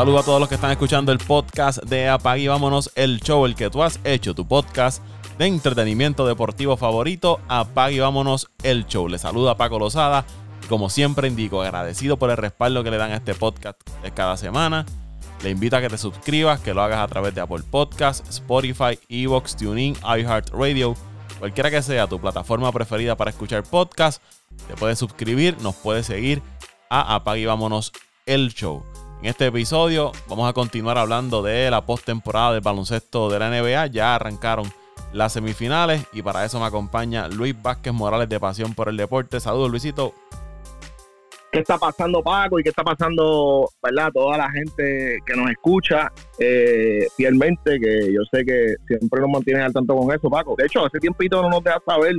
saludo a todos los que están escuchando el podcast de Apag y Vámonos, el show, el que tú has hecho, tu podcast de entretenimiento deportivo favorito. Apag y Vámonos, el show. Les saluda Paco Lozada. Como siempre indico, agradecido por el respaldo que le dan a este podcast cada semana. Le invito a que te suscribas, que lo hagas a través de Apple Podcasts, Spotify, Evox, TuneIn, iHeartRadio, cualquiera que sea tu plataforma preferida para escuchar podcast. Te puedes suscribir, nos puedes seguir a Apag y Vámonos el Show. En este episodio vamos a continuar hablando de la postemporada del baloncesto de la NBA. Ya arrancaron las semifinales y para eso me acompaña Luis Vázquez Morales de Pasión por el Deporte. Saludos Luisito. ¿Qué está pasando Paco y qué está pasando, verdad? Toda la gente que nos escucha eh, fielmente, que yo sé que siempre nos mantienen al tanto con eso, Paco. De hecho, hace tiempito no nos deja saber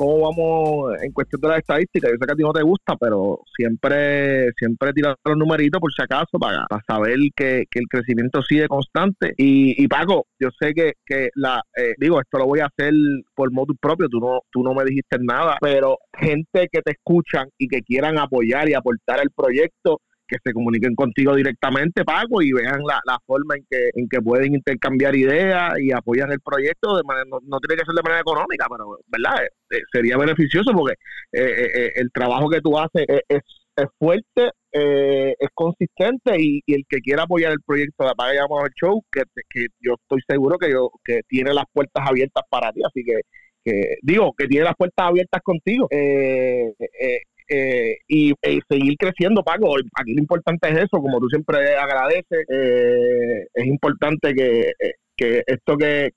cómo vamos en cuestión de las estadísticas. Yo sé que a ti no te gusta, pero siempre siempre tirar los numeritos por si acaso para, saber que, el crecimiento sigue constante. Y, y Paco, yo sé que, que la eh, digo, esto lo voy a hacer por modo propio, tú no, tú no me dijiste nada, pero gente que te escuchan y que quieran apoyar y aportar el proyecto, que se comuniquen contigo directamente, Paco, y vean la, forma en que, en que pueden intercambiar ideas y apoyan el proyecto. De manera, no, tiene que ser de manera económica, pero ¿verdad? Eh, eh, sería beneficioso porque eh, el trabajo que tú haces es, es fuerte, es consistente y, el que quiera apoyar el proyecto de Apaga Llamamos el Show, que, que yo estoy seguro que, yo, que tiene las puertas abiertas para ti, así que que digo que tiene las puertas abiertas contigo eh, eh, eh, y eh, seguir creciendo, Paco. Aquí lo importante es eso, como tú siempre agradeces, eh, es importante que, esto que,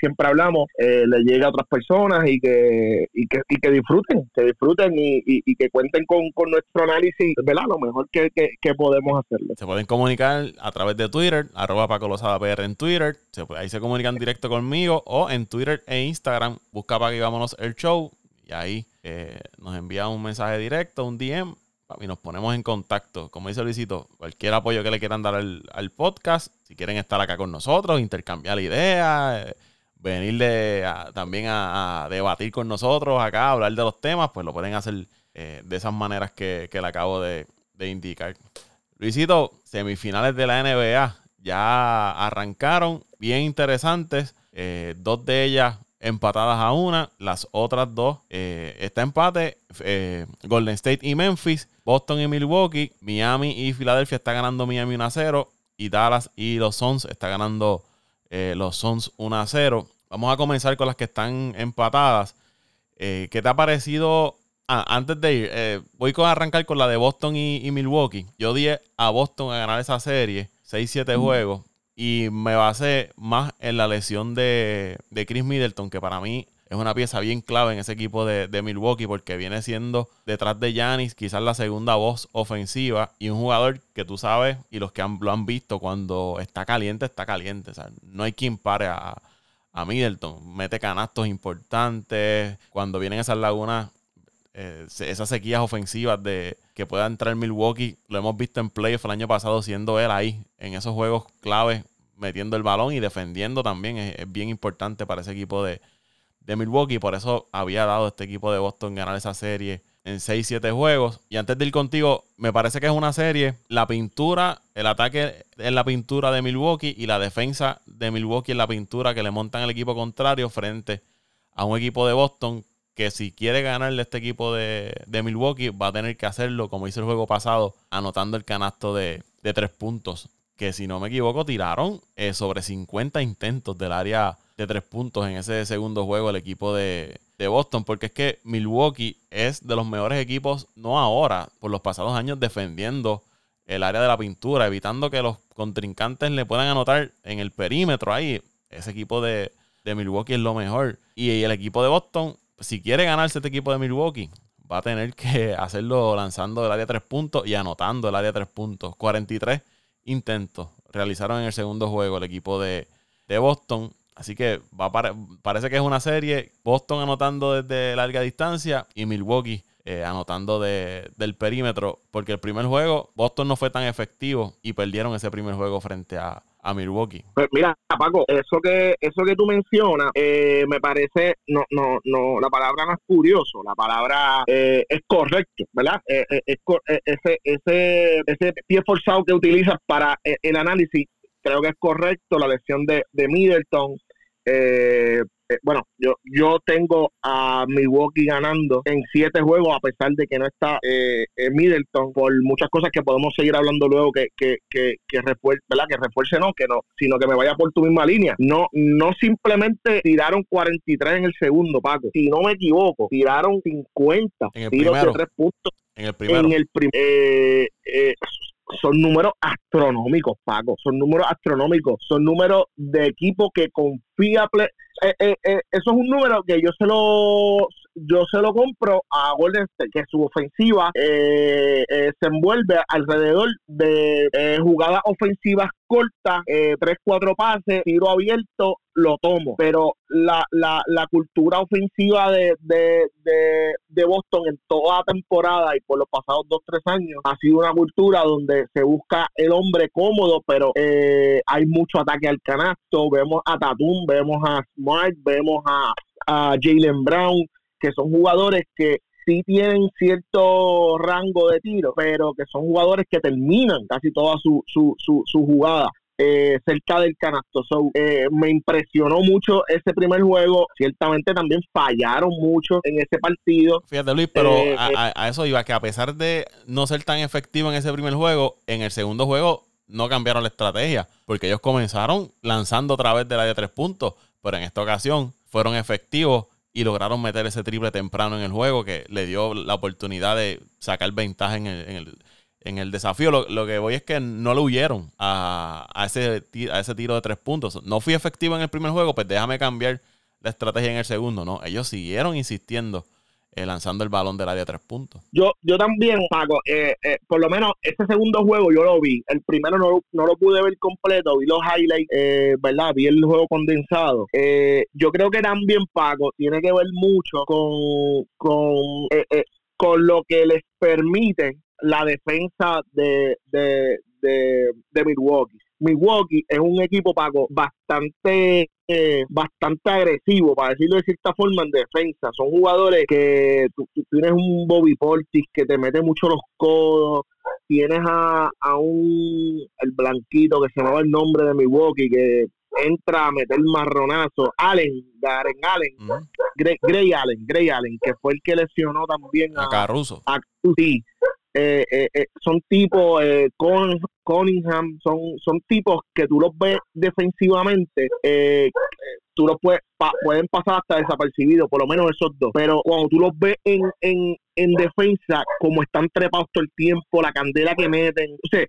siempre hablamos le llegue a otras personas y que, y que, y que disfruten, que disfruten y, que cuenten con, nuestro análisis, ¿verdad? Lo mejor que, podemos hacerlo. Se pueden comunicar a través de Twitter, arroba Paco Lozada PR en Twitter, ahí se comunican directo conmigo o en Twitter e Instagram, busca para que vámonos el show y ahí eh, nos envía un mensaje directo, un DM, y nos ponemos en contacto. Como dice Luisito, cualquier apoyo que le quieran dar al, podcast, si quieren estar acá con nosotros, intercambiar ideas, eh, venir también a, debatir con nosotros acá, hablar de los temas, pues lo pueden hacer eh, de esas maneras que, le acabo de, de, indicar. Luisito, semifinales de la NBA ya arrancaron, bien interesantes. dos de ellas empatadas a una. Las otras dos, eh, está empate. Eh, Golden State y Memphis, Boston y Milwaukee, Miami y Filadelfia está ganando Miami 1 a 0. Y Dallas y los Suns está ganando eh, los Suns 1 a 0. Vamos a comenzar con las que están empatadas. ¿Qué te ha parecido? Ah, antes de ir, voy a arrancar con la de Boston y, Milwaukee. Yo di a Boston a ganar esa serie, 6-7 juegos. Y me basé más en la lesión de, Chris Middleton, que para mí es una pieza bien clave en ese equipo de, Milwaukee porque viene siendo detrás de Yanis quizás la segunda voz ofensiva y un jugador que tú sabes y los que lo han visto cuando está caliente, está caliente. O sea, no hay quien pare a, Middleton. Mete canastos importantes. Cuando vienen esas lagunas, eh, esas sequías ofensivas de que pueda entrar Milwaukee, lo hemos visto en playoff el año pasado siendo él ahí en esos juegos claves metiendo el balón y defendiendo también es, bien importante para ese equipo de, de, Milwaukee. Por eso había dado este equipo de Boston ganar esa serie en 6-7 juegos. Y antes de ir contigo, me parece que es una serie. La pintura, el ataque en la pintura de Milwaukee y la defensa de Milwaukee en la pintura que le montan el equipo contrario frente a un equipo de Boston que si quiere ganarle este equipo de, de, Milwaukee va a tener que hacerlo como hizo el juego pasado, anotando el canasto de, de tres puntos que si no me equivoco tiraron eh, sobre 50 intentos del área de tres puntos en ese segundo juego el equipo de, Boston, porque es que Milwaukee es de los mejores equipos, no ahora, por los pasados años defendiendo el área de la pintura, evitando que los contrincantes le puedan anotar en el perímetro ahí. Ese equipo de, Milwaukee es lo mejor. Y, y el equipo de Boston, si quiere ganarse este equipo de Milwaukee, va a tener que hacerlo lanzando el área de tres puntos y anotando el área de tres puntos. 43 intentos realizaron en el segundo juego el equipo de, Boston. Así que va parece que es una serie. Boston anotando desde larga distancia y Milwaukee eh, anotando del perímetro. Porque el primer juego, Boston no fue tan efectivo y perdieron ese primer juego frente a, a Milwaukee. Pues mira, Paco, eso que eso que tú mencionas eh, me parece no no no la palabra no es curioso, la palabra eh, es correcto, ¿verdad? Eh, ese ese ese pie forzado que utilizas para el análisis creo que es correcto, la lección de, de Middleton. Eh, bueno, yo, yo tengo a Milwaukee ganando en siete juegos a pesar de que no está eh, Middleton por muchas cosas que podemos seguir hablando luego que que que, que refuerce, ¿verdad? Que refuerce no, que no, sino que me vaya por tu misma línea. No no simplemente tiraron 43 en el segundo, Paco. Si no me equivoco, tiraron 50 tiros de tres puntos en el primero. En el eh, eh, son números astronómicos, Paco, son números astronómicos, son números de equipo que confía. Eh, eh, eh, eso es un número que yo se lo yo se lo compro a Golden que su ofensiva se envuelve alrededor de jugadas ofensivas cortas, tres, cuatro pases, tiro abierto, lo tomo. Pero la, la, la cultura ofensiva de, de, de, Boston en toda temporada y por los pasados dos, tres años ha sido una cultura donde se busca el hombre cómodo, pero eh, hay mucho ataque al canasto. Vemos a Tatum, vemos a Smart, vemos a, a Jalen Brown, que son jugadores que sí tienen cierto rango de tiro, pero que son jugadores que terminan casi toda su, su, su, su jugada eh, cerca del canasto. Eh, me impresionó mucho ese primer juego. Ciertamente también fallaron mucho en ese partido. Fíjate, Luis, pero eh, a, eso iba, que a pesar de no ser tan efectivo en ese primer juego, en el segundo juego no cambiaron la estrategia, porque ellos comenzaron lanzando otra vez del área de tres puntos, pero en esta ocasión fueron efectivos y lograron meter ese triple temprano en el juego que le dio la oportunidad de sacar ventaja en el en el desafío, lo, que voy es que no lo huyeron a, ese, a ese tiro de tres puntos. No fui efectivo en el primer juego, pues déjame cambiar la estrategia en el segundo. No, ellos siguieron insistiendo, eh, lanzando el balón del área de tres puntos. Yo, yo también, Paco, eh, eh, por lo menos ese segundo juego yo lo vi. El primero no, no lo pude ver completo, vi los highlights, ¿verdad? Vi el juego condensado. yo creo que también, Paco, tiene que ver mucho con, con, con lo que les permite la defensa de, de, de, Milwaukee. Milwaukee es un equipo Paco bastante eh, bastante agresivo para decirlo de cierta forma en defensa. Son jugadores que tú, tienes un Bobby Portis que te mete mucho los codos. Tienes a, a un el blanquito que se llama el nombre de Milwaukee que entra a meter marronazo. Allen Garen Allen Gray, Allen Gray Allen que fue el que lesionó también a, a Caruso. a, sí eh, eh, eh, son tipos, eh, Con, Cunningham, son, son tipos que tú los ves defensivamente, tú los puedes, pueden pasar hasta desapercibidos, por lo menos esos dos, pero cuando tú los ves en, en, en defensa, como están trepados todo el tiempo, la candela que meten, o sea,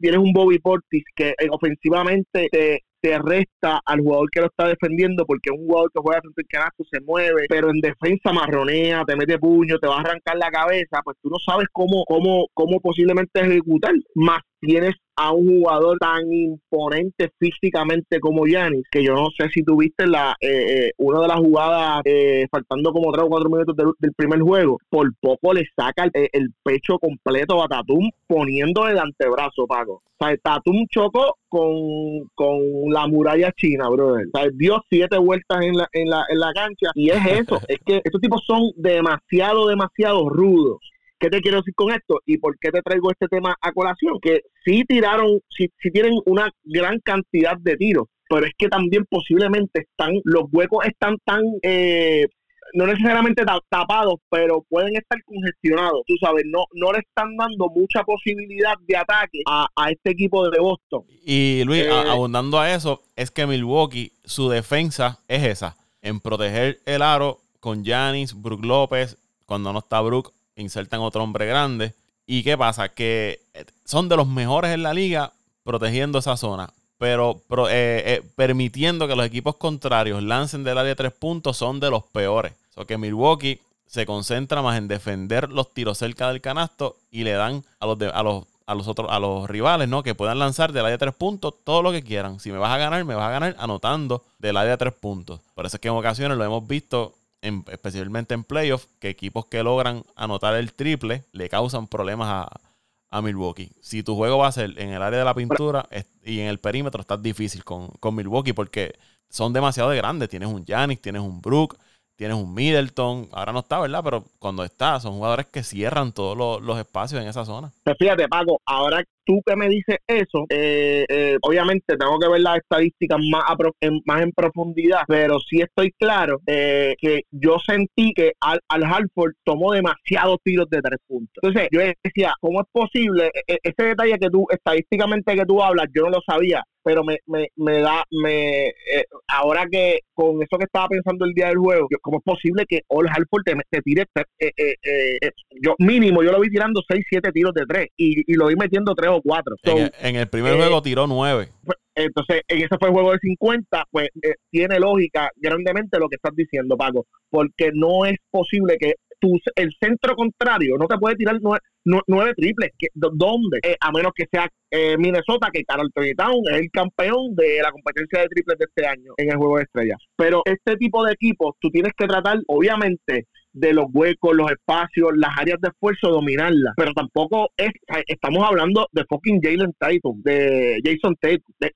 tienes un Bobby Portis que ofensivamente te, te resta al jugador que lo está defendiendo porque un jugador que juega frente al canasto se mueve, pero en defensa marronea, te mete puño, te va a arrancar la cabeza, pues tú no sabes cómo, cómo, cómo posiblemente ejecutar. Más tienes a un jugador tan imponente físicamente como Yanis, que yo no sé si tuviste la eh, eh, una de las jugadas eh, faltando como tres o cuatro minutos del, primer juego, por poco le saca el, pecho completo a Tatum poniéndole el antebrazo, Paco. O sea, Tatum chocó con, con la muralla china, brother. O sea, dio siete vueltas en la, en la, en la cancha y es eso, es que estos tipos son demasiado, demasiado rudos. ¿Qué te quiero decir con esto? ¿Y por qué te traigo este tema a colación? Que sí tiraron, sí, tienen una gran cantidad de tiros, pero es que también posiblemente están, los huecos están tan, eh, no necesariamente tapados, pero pueden estar congestionados, tú sabes, no, no le están dando mucha posibilidad de ataque a, este equipo de Boston. Y Luis, eh, abundando a eso, es que Milwaukee, su defensa es esa, en proteger el aro con Janis, Brook López, cuando no está Brook, insertan otro hombre grande. ¿Y qué pasa? Que eh, son de los mejores en la liga protegiendo esa zona. Pero eh, eh, permitiendo que los equipos contrarios lancen del área de tres puntos son de los peores. O sea que Milwaukee se concentra más en defender los tiros cerca del canasto y le dan a los, a los, a los otros, a los rivales, ¿no? Que puedan lanzar del área de tres puntos todo lo que quieran. Si me vas a ganar, me vas a ganar anotando del área de tres puntos. Por eso es que en ocasiones lo hemos visto especialmente en playoffs, que equipos que logran anotar el triple le causan problemas a, a Milwaukee. Si tu juego va a ser en el área de la pintura y en el perímetro, está difícil con, con Milwaukee porque son demasiado grandes. Tienes un Giannis, tienes un Brook, tienes un Middleton, ahora no está, ¿verdad? Pero cuando está, son jugadores que cierran todos los, espacios en esa zona. Pues fíjate, Paco, ahora tú que me dices eso, eh, eh, obviamente tengo que ver las estadísticas más, en, más en profundidad, pero sí estoy claro eh, que yo sentí que Al, Al Hartford tomó demasiados tiros de tres puntos. Entonces yo decía, ¿cómo es posible? E, e, ese detalle que tú, estadísticamente que tú hablas, yo no lo sabía, pero me, me, me da, me ahora que con eso que estaba pensando el día del juego, ¿cómo es posible que Al Hartford te, tire, yo mínimo, yo lo vi tirando 6, 7 tiros de tres y, y lo vi metiendo tres o cuatro. en, el, primer juego eh, tiró nueve. Pues, entonces, en ese fue el juego de 50, pues eh, tiene lógica grandemente lo que estás diciendo, Paco, porque no es posible que tu, el centro contrario no te puede tirar nueve, triples. ¿Dónde? Eh, a menos que sea Minnesota, que Carl Town es el campeón de la competencia de triples de este año en el juego de estrellas. Pero este tipo de equipos, tú tienes que tratar, obviamente, de los huecos, los espacios, las áreas de esfuerzo, dominarlas. Pero tampoco es, estamos hablando de fucking Jalen Tatum, de Jason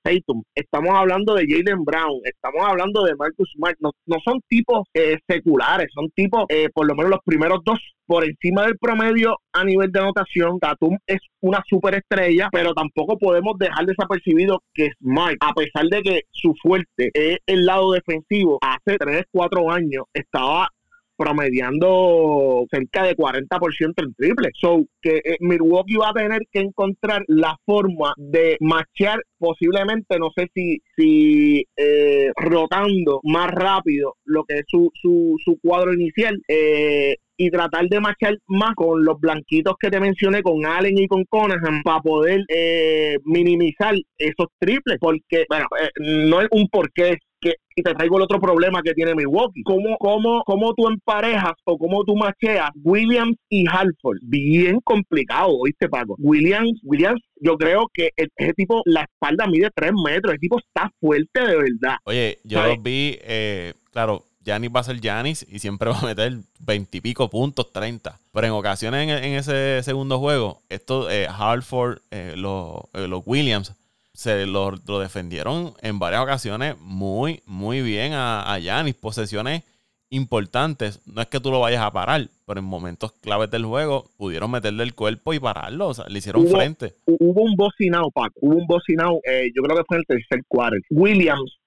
Tatum, estamos hablando de Jalen Brown, estamos hablando de Marcus Smart. No, son tipos eh, seculares, son tipos, eh, por lo menos los primeros dos por encima del promedio a nivel de anotación. Tatum es una superestrella, pero tampoco podemos dejar desapercibido que Smart, a pesar de que su fuerte es el lado defensivo, hace 3, 4 años estaba promediando cerca de 40% en triple. So, que eh, Milwaukee va a tener que encontrar la forma de machear posiblemente, no sé si, si eh, rotando más rápido lo que es su, su, su cuadro inicial. Eh, y tratar de machar más con los blanquitos que te mencioné, con Allen y con Conahan, para poder minimizar esos triples, porque, bueno, no es un porqué, y te traigo el otro problema que tiene Milwaukee. ¿Cómo, cómo, cómo tú emparejas o cómo tú macheas Williams y Halford? Bien complicado, ¿oíste, Paco? Williams, Williams, yo creo que ese tipo, la espalda mide 3 metros, ese tipo está fuerte de verdad. Oye, yo lo vi, eh, claro, Yanis va a ser Yanis y siempre va a meter 20 y pico puntos, 30. Pero en ocasiones en, ese segundo juego, esto, eh, Halford, eh, los, eh, los Williams, se lo, defendieron en varias ocasiones muy, muy bien a Yanis. Posesiones importantes. No es que tú lo vayas a parar, pero en momentos claves del juego pudieron meterle el cuerpo y pararlo. O sea, le hicieron frente. Hubo un bocinado, Paco. Hubo un bocinado, eh, yo creo que fue en el tercer cuarto. Williams,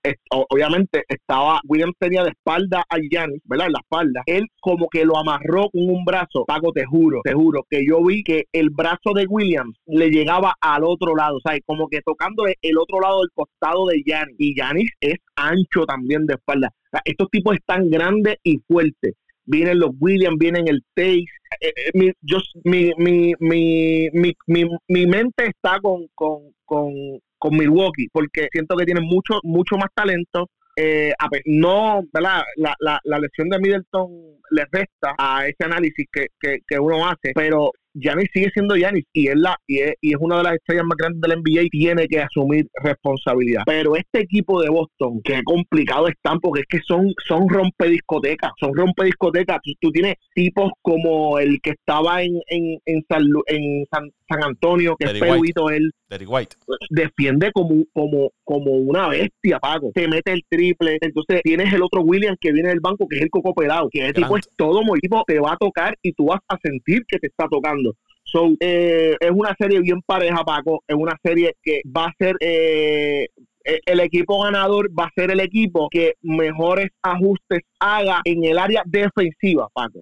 obviamente, estaba, Williams tenía de espalda a Giannis, ¿verdad? En la espalda. Él como que lo amarró con un brazo. Paco, te juro, te juro, que yo vi que el brazo de Williams le llegaba al otro lado. O sea, como que tocándole el otro lado del costado de Giannis. Y Giannis es ancho también de espalda. O sea, estos tipos están grandes y fuertes vienen los Williams, vienen el Taze. Eh, eh, mi, yo, mi, mi, mi, mi, mente está con, con, con, con Milwaukee porque siento que tienen mucho, mucho más talento. Eh, no, ¿verdad? La, la, la lesión de Middleton le resta a ese análisis que, que, que uno hace, pero Giannis sigue siendo Giannis y es, la, y es, una de las estrellas más grandes del NBA y tiene que asumir responsabilidad. Pero este equipo de Boston, qué complicado están porque es que son, son rompediscotecas, son rompediscotecas. Tú, tú tienes tipos como el que estaba en, en, en, San, en San, Antonio, que es peluito él. White. Defiende como, como, como una bestia, Paco. Te mete el triple. Entonces tienes el otro William que viene del banco, que es el coco pelado, que ese tipo es todo tipo, te va a tocar y tú vas a sentir que te está tocando. So, eh, es una serie bien pareja, Paco. Es una serie que va a ser eh, eh, el equipo ganador va a ser el equipo que mejores ajustes haga en el área defensiva, Paco.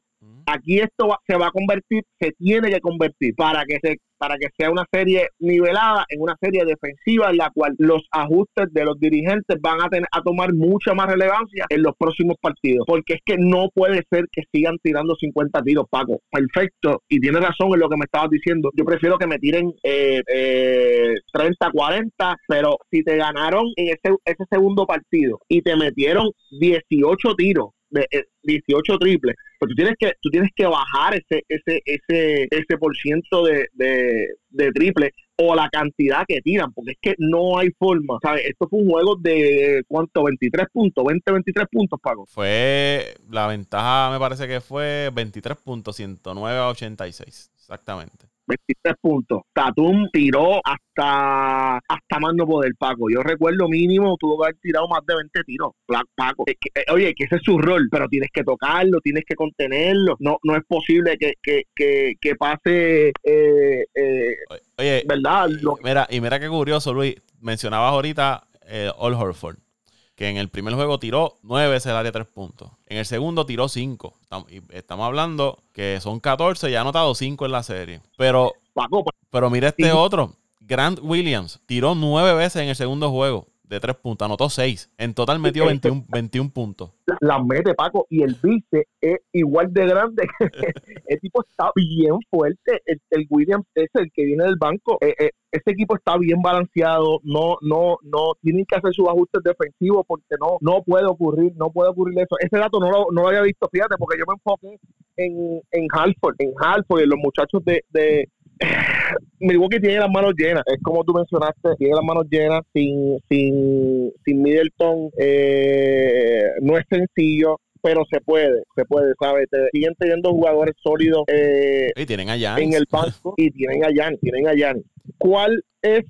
Aquí esto se va a convertir, se tiene que convertir para que se para que sea una serie nivelada en una serie defensiva en la cual los ajustes de los dirigentes van a tener a tomar mucha más relevancia en los próximos partidos, porque es que no puede ser que sigan tirando 50 tiros, Paco. Perfecto, y tiene razón en lo que me estabas diciendo. Yo prefiero que me tiren eh, eh, 30, 40, pero si te ganaron en ese, ese segundo partido y te metieron 18 tiros de 18 eh, triples, pues tú tienes que tú tienes que bajar ese ese ese ese por ciento de, de, de triple o la cantidad que tiran, porque es que no hay forma, ¿sabes? Esto fue un juego de ¿cuánto? 23 puntos, 20 23 puntos, Paco. Fue la ventaja me parece que fue 23 puntos, 109 a 86, exactamente. 23 puntos. Tatum tiró hasta hasta más no poder, Paco. Yo recuerdo mínimo tuvo que haber tirado más de 20 tiros, Paco. Eh, oye, que ese es su rol, pero tienes que tocarlo, tienes que contenerlo. No no es posible que, que, que, que pase, eh, eh, oye, ¿verdad? Mira, y mira qué curioso, Luis. Mencionabas ahorita eh, All Horford que en el primer juego tiró 9 veces el área 3 puntos. En el segundo tiró 5. Estamos hablando que son 14 y ha anotado 5 en la serie. Pero, pero mira este otro. Grant Williams tiró 9 veces en el segundo juego de 3 puntos, anotó 6. En total metió 21, 21 puntos. Las mete Paco y el vice es igual de grande. el tipo está bien fuerte. El, Williams es el que viene del banco. Eh, eh, ese equipo está bien balanceado. No, no, no tienen que hacer sus ajustes defensivos porque no, no puede ocurrir, no puede ocurrir eso. Ese dato no lo, no lo había visto, fíjate, porque yo me enfoqué en, en Halford, en Halford, en los muchachos de, de Milwaukee tiene las manos llenas, es como tú mencionaste, tiene las manos llenas sin, sin, sin Middleton, eh, no es sencillo, pero se puede, se puede, ¿sabes? siguen teniendo jugadores sólidos eh, y tienen a en el banco y tienen a tienen a. ¿Cuál es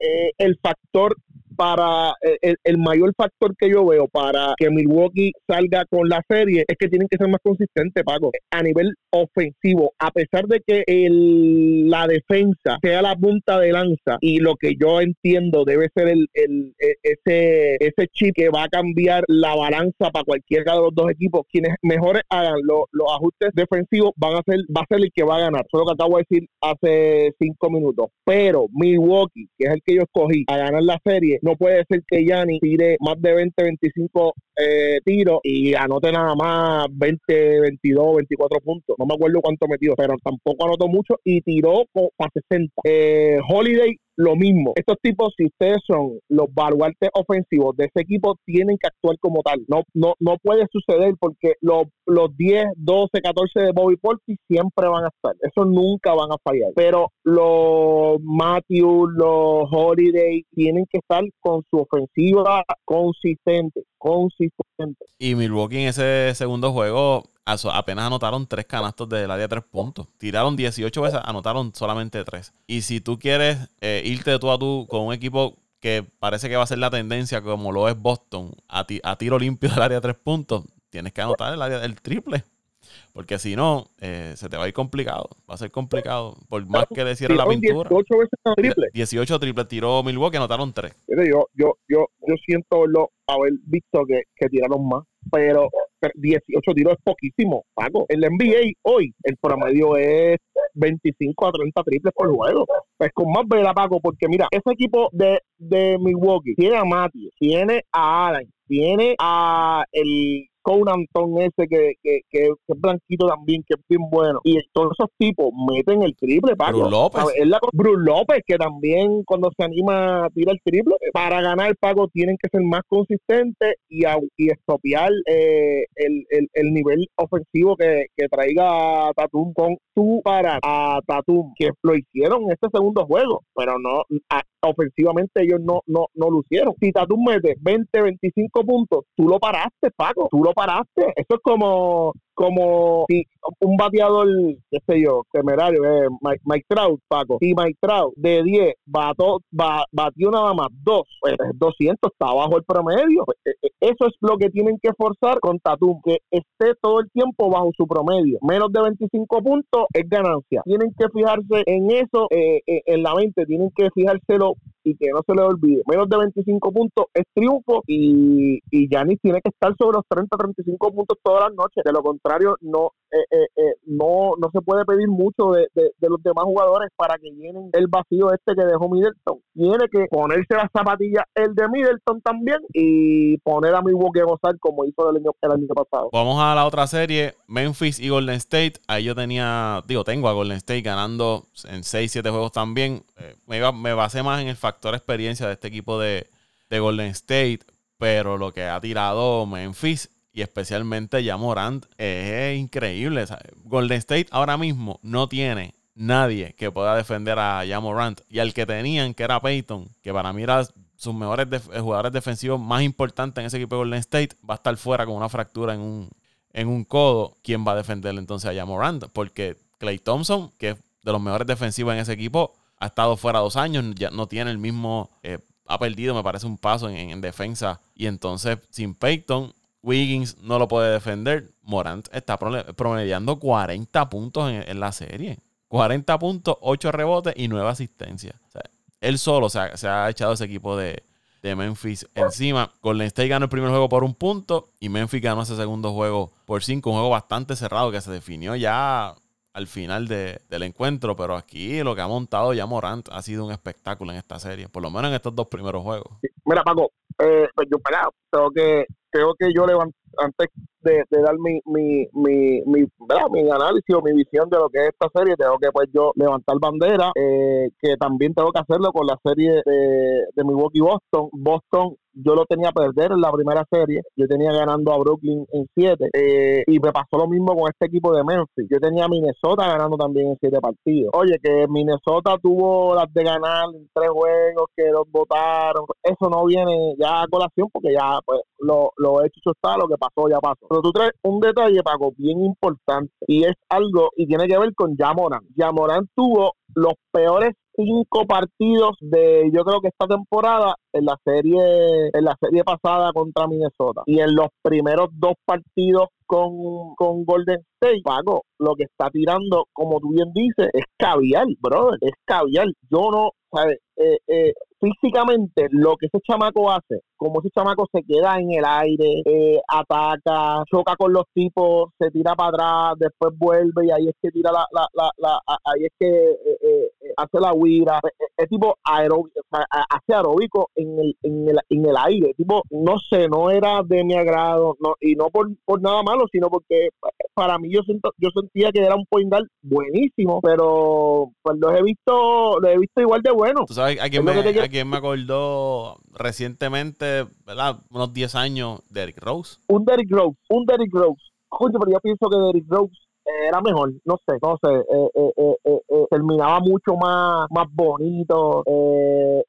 eh, el factor para eh, el, mayor factor que yo veo para que Milwaukee salga con la serie es que tienen que ser más consistentes, Paco, a nivel ofensivo, a pesar de que el, la defensa sea la punta de lanza y lo que yo entiendo debe ser el, el, e, ese, ese chip que va a cambiar la balanza para cualquiera de los dos equipos, quienes mejores hagan los, los ajustes defensivos van a ser, va a ser el que va a ganar. Eso es lo que acabo de decir hace cinco minutos. Pero Milwaukee, que es el que yo escogí a ganar la serie, no puede ser que Yanni tire más de 20, 25 eh, tiros y anote nada más 20, 22, 24 puntos. No me acuerdo cuánto metió, pero tampoco anotó mucho y tiró para 60. Eh, Holiday lo mismo. Estos tipos, si ustedes son los baluartes ofensivos de ese equipo, tienen que actuar como tal. No, no, no puede suceder porque los, los 10, 12, 14 de Bobby Portis siempre van a estar. Eso nunca van a fallar. Pero los Matthews, los Holiday, tienen que estar con su ofensiva consistente, consistente. Y Milwaukee en ese segundo juego apenas anotaron tres canastos del área de tres puntos. Tiraron 18 veces, anotaron solamente tres. Y si tú quieres eh, irte de tú a tú con un equipo que parece que va a ser la tendencia, como lo es Boston, a, a tiro limpio del área de tres puntos, tienes que anotar el área del triple. Porque si no, eh, se te va a ir complicado. Va a ser complicado. Por más que le cierre la pintura. 18 veces triple. 18 triple tiró Milwaukee, anotaron 3. Yo, yo, yo, yo siento lo, haber visto que, que tiraron más. Pero 18 tiros es poquísimo, Paco. En la NBA hoy el promedio es 25 a 30 triples por juego. Pues con más vela, Paco, porque mira, ese equipo de, de Milwaukee tiene a Matthew, tiene a Allen, tiene a el Conan ese que, que, que, es blanquito también, que es bien bueno. Y todos esos tipos meten el triple, Paco. Bruce López. Bruce López, que también cuando se anima a tirar el triple, para ganar, Paco, tienen que ser más consistentes y, y estopiar eh, el, el, el, nivel ofensivo que, que traiga Tatum con su para a Tatum, que lo hicieron en este segundo juego, pero no ofensivamente ellos no, no, no lucieron. Si Tatum mete 20, 25 puntos, tú lo paraste, Paco, tú lo paraste. Eso es como como si un bateador, qué sé yo, temerario, eh, Mike, Trout, Paco, y Mike Trout de 10 bató, batió nada más 2, pues 200 está bajo el promedio. Pues, eh, eh, eso es lo que tienen que forzar con Tatum, que esté todo el tiempo bajo su promedio. Menos de 25 puntos es ganancia. Tienen que fijarse en eso, eh, en la mente, tienen que fijárselo y que no se le olvide. Menos de 25 puntos es triunfo y, y tiene que estar sobre los 30, 35 puntos todas las noches. De lo contrario, no, eh, eh, eh, no, no se puede pedir mucho de, los demás jugadores para que llenen el vacío este que dejó Middleton. Tiene que ponerse las zapatillas el de Middleton también y poner a Milwaukee a gozar como hizo el año, el año pasado. Vamos a la otra serie, Memphis y Golden State. Ahí yo tenía, digo, tengo a Golden State ganando en 6, 7 juegos también. me, me basé más en el factor experiencia de este equipo de, Golden State, pero lo que ha tirado Memphis y especialmente ya Morant es increíble. Golden State ahora mismo no tiene nadie que pueda defender a Morant y al que tenían, que era Peyton, que para mí era sus mejores jugadores defensivos más importantes en ese equipo de Golden State, va a estar fuera con una fractura en un, en un codo. ¿Quién va a defenderle entonces a Morant? Porque Clay Thompson, que es de los mejores defensivos en ese equipo, ha estado fuera dos años, ya no tiene el mismo, eh, ha perdido, me parece, un paso en, defensa. Y entonces, sin Peyton, Wiggins no lo puede defender. Morant está promediando 40 puntos en, la serie. 40 puntos, 8 rebotes y 9 asistencias. él solo se ha, echado ese equipo de, de Memphis encima. Golden State ganó el primer juego por un punto y Memphis ganó ese segundo juego por cinco. Un juego bastante cerrado que se definió ya al final del encuentro, pero aquí lo que ha montado ya Morant ha sido un espectáculo en esta serie, por lo menos en estos dos primeros juegos. Mira, Paco, eh, pues yo tengo que, creo que yo levanto, antes de, dar mi, mi, mi, mi, mi, análisis o mi visión de lo que es esta serie, tengo que pues yo levantar bandera, eh, que también tengo que hacerlo con la serie de, de Milwaukee Boston. Boston yo lo tenía a perder en la primera serie, yo tenía ganando a Brooklyn en 7 eh, y me pasó lo mismo con este equipo de Memphis, yo tenía a Minnesota ganando también en 7 partidos. Oye, que Minnesota tuvo las de ganar en tres juegos, que los votaron, eso no viene ya a colación porque ya pues lo, lo hecho está, lo que pasó ya pasó. Pero tú traes un detalle, Paco, bien importante y es algo y tiene que ver con Yamoran. Yamoran tuvo los peores cinco partidos de yo creo que esta temporada en la serie en la serie pasada contra Minnesota. Y en los primeros dos partidos con, con Golden State Paco lo que está tirando como tú bien dices es caviar brother es caviar. Yo no sabes eh, eh, físicamente lo que ese chamaco hace, como ese chamaco se queda en el aire, eh, ataca, choca con los tipos, se tira para atrás, después vuelve y ahí es que tira la, la, la, ahí es que eh, eh, hace la huira, es, tipo aeróbico, hace aeróbico en el, en el, en el aire, tipo, no sé, no era de mi agrado, no, y no por, por nada malo, sino porque para mí yo siento, yo sentía que era un point buenísimo, pero pues lo he visto, lo he visto igual de bueno. ¿Tú sabes a quién me, quién me acordó recientemente, ¿verdad? Unos 10 años, Derrick Rose. Un Derrick Rose, un Derrick Rose. Coño, pero yo pienso que Derrick Rose era mejor, no sé, no sé, eh, eh, eh, terminaba mucho más, más bonito,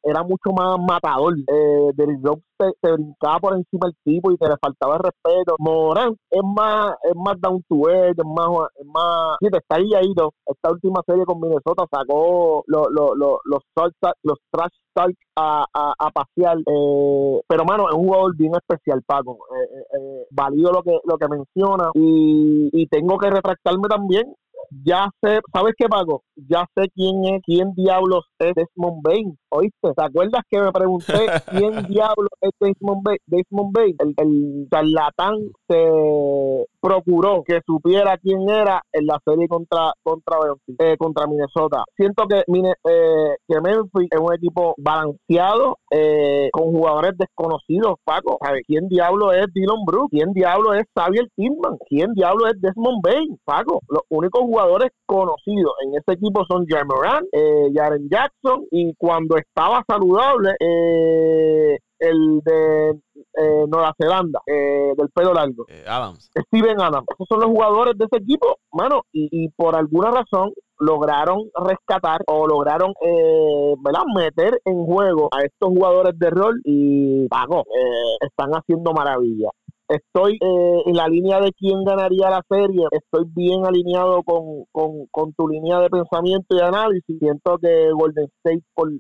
era mucho más matador. Eh, Derrick Rose se, brincaba por encima del tipo y se le faltaba el respeto. Morán es más, es más down to earth, es más, es más, sí, está ahí ahí, esta última serie con Minnesota sacó los, los, los, los, los trash a, a, a pasear, pero mano, es un jugador bien especial, Paco. Eh, valido lo que, lo que menciona y, y tengo que retractarme también ya sé, ¿sabes qué, Paco? Ya sé quién es, quién diablos es Desmond Bain, ¿oíste? ¿Te acuerdas que me pregunté quién diablos es Desmond Bain? Desmond Bain, el, el charlatán se procuró que supiera quién era en la serie contra contra eh, contra Minnesota. Siento que, eh, que Memphis es un equipo balanceado eh, con jugadores desconocidos, Paco. ¿Sabes quién diablo es Dylan Brooks? ¿Quién diablo es Xavier Tillman? ¿Quién diablo es Desmond Bain? Paco, los únicos jugadores conocidos en ese equipo son Jamoran, eh, Jaren Jackson y cuando estaba saludable eh, el de eh, Nueva Zelanda, eh, del pelo largo. Adams. Steven Adams. Esos son los jugadores de ese equipo, mano, y, por alguna razón lograron rescatar o lograron eh, meter en juego a estos jugadores de rol y pago, están haciendo maravillas estoy eh, en la línea de quién ganaría la serie, estoy bien alineado con, con, tu línea de pensamiento y análisis. Siento que Golden State por,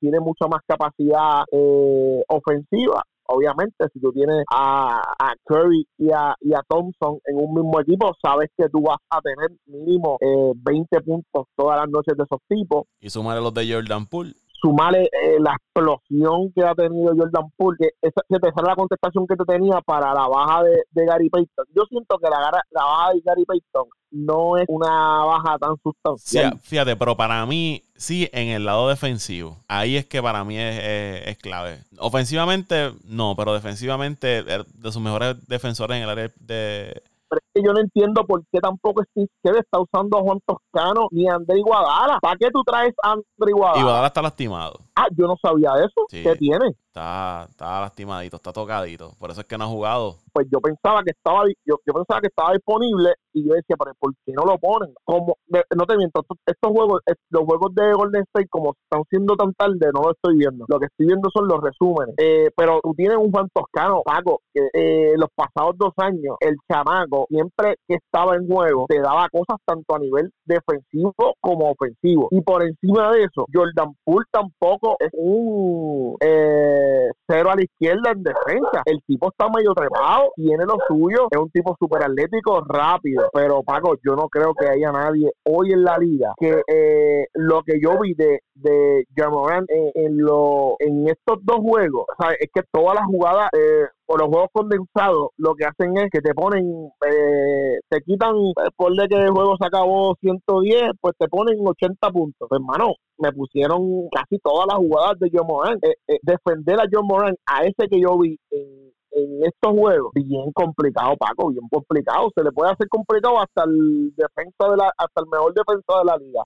tiene mucha más capacidad eh, ofensiva. Obviamente, si tú tienes a, a Curry y a, y a, Thompson en un mismo equipo, sabes que tú vas a tener mínimo eh, 20 puntos todas las noches de esos tipos. Y sumar los de Jordan Poole sumarle eh, la explosión que ha tenido Jordan Poole, que esa, que la contestación que te tenía para la baja de, Gary Payton. Yo siento que la, la baja de Gary Payton no es una baja tan sustancial. fíjate, pero para mí, sí, en el lado defensivo, ahí es que para mí es, clave. Ofensivamente, no, pero defensivamente, de sus mejores defensores en el área de, pero es que yo no entiendo por qué tampoco Steve está usando a Juan Toscano ni a André Iguadala. ¿Para qué tú traes a André Iguadala? Iguadala está lastimado. Ah, yo no sabía eso. ¿Qué tiene? Está, está lastimadito, está tocadito. Por eso es que no ha jugado. Pues yo pensaba que estaba yo, yo pensaba que estaba disponible y yo decía, pero ¿por qué no lo ponen? Como no te miento, estos juegos, los juegos de Golden State como están siendo tan tarde, no lo estoy viendo. Lo que estoy viendo son los resúmenes. Eh, pero tú tienes un Juan Toscano, Paco, que eh, los pasados dos años, el chamaco, siempre que estaba en juego te daba cosas tanto a nivel defensivo como ofensivo. Y por encima de eso, Jordan Poole tampoco es un eh, cero a la izquierda en defensa. El tipo está medio trepado, tiene lo suyo, es un tipo súper atlético, rápido. Pero Paco, yo no creo que haya nadie hoy en la liga que eh, lo que yo vi de, de Jamoran en, en, lo, en estos dos juegos, es que todas las jugadas eh, o los juegos condensados lo que hacen es que te ponen, eh, te quitan, eh, por de que el juego se acabó 110, pues te ponen 80 puntos. Pues, hermano, me pusieron casi todas las jugadas de John Moran. Eh, defender a John Moran a ese que yo vi en, estos juegos, bien complicado, Paco, bien complicado. Se le puede hacer complicado hasta el defensa de la, hasta el mejor defensor de la liga.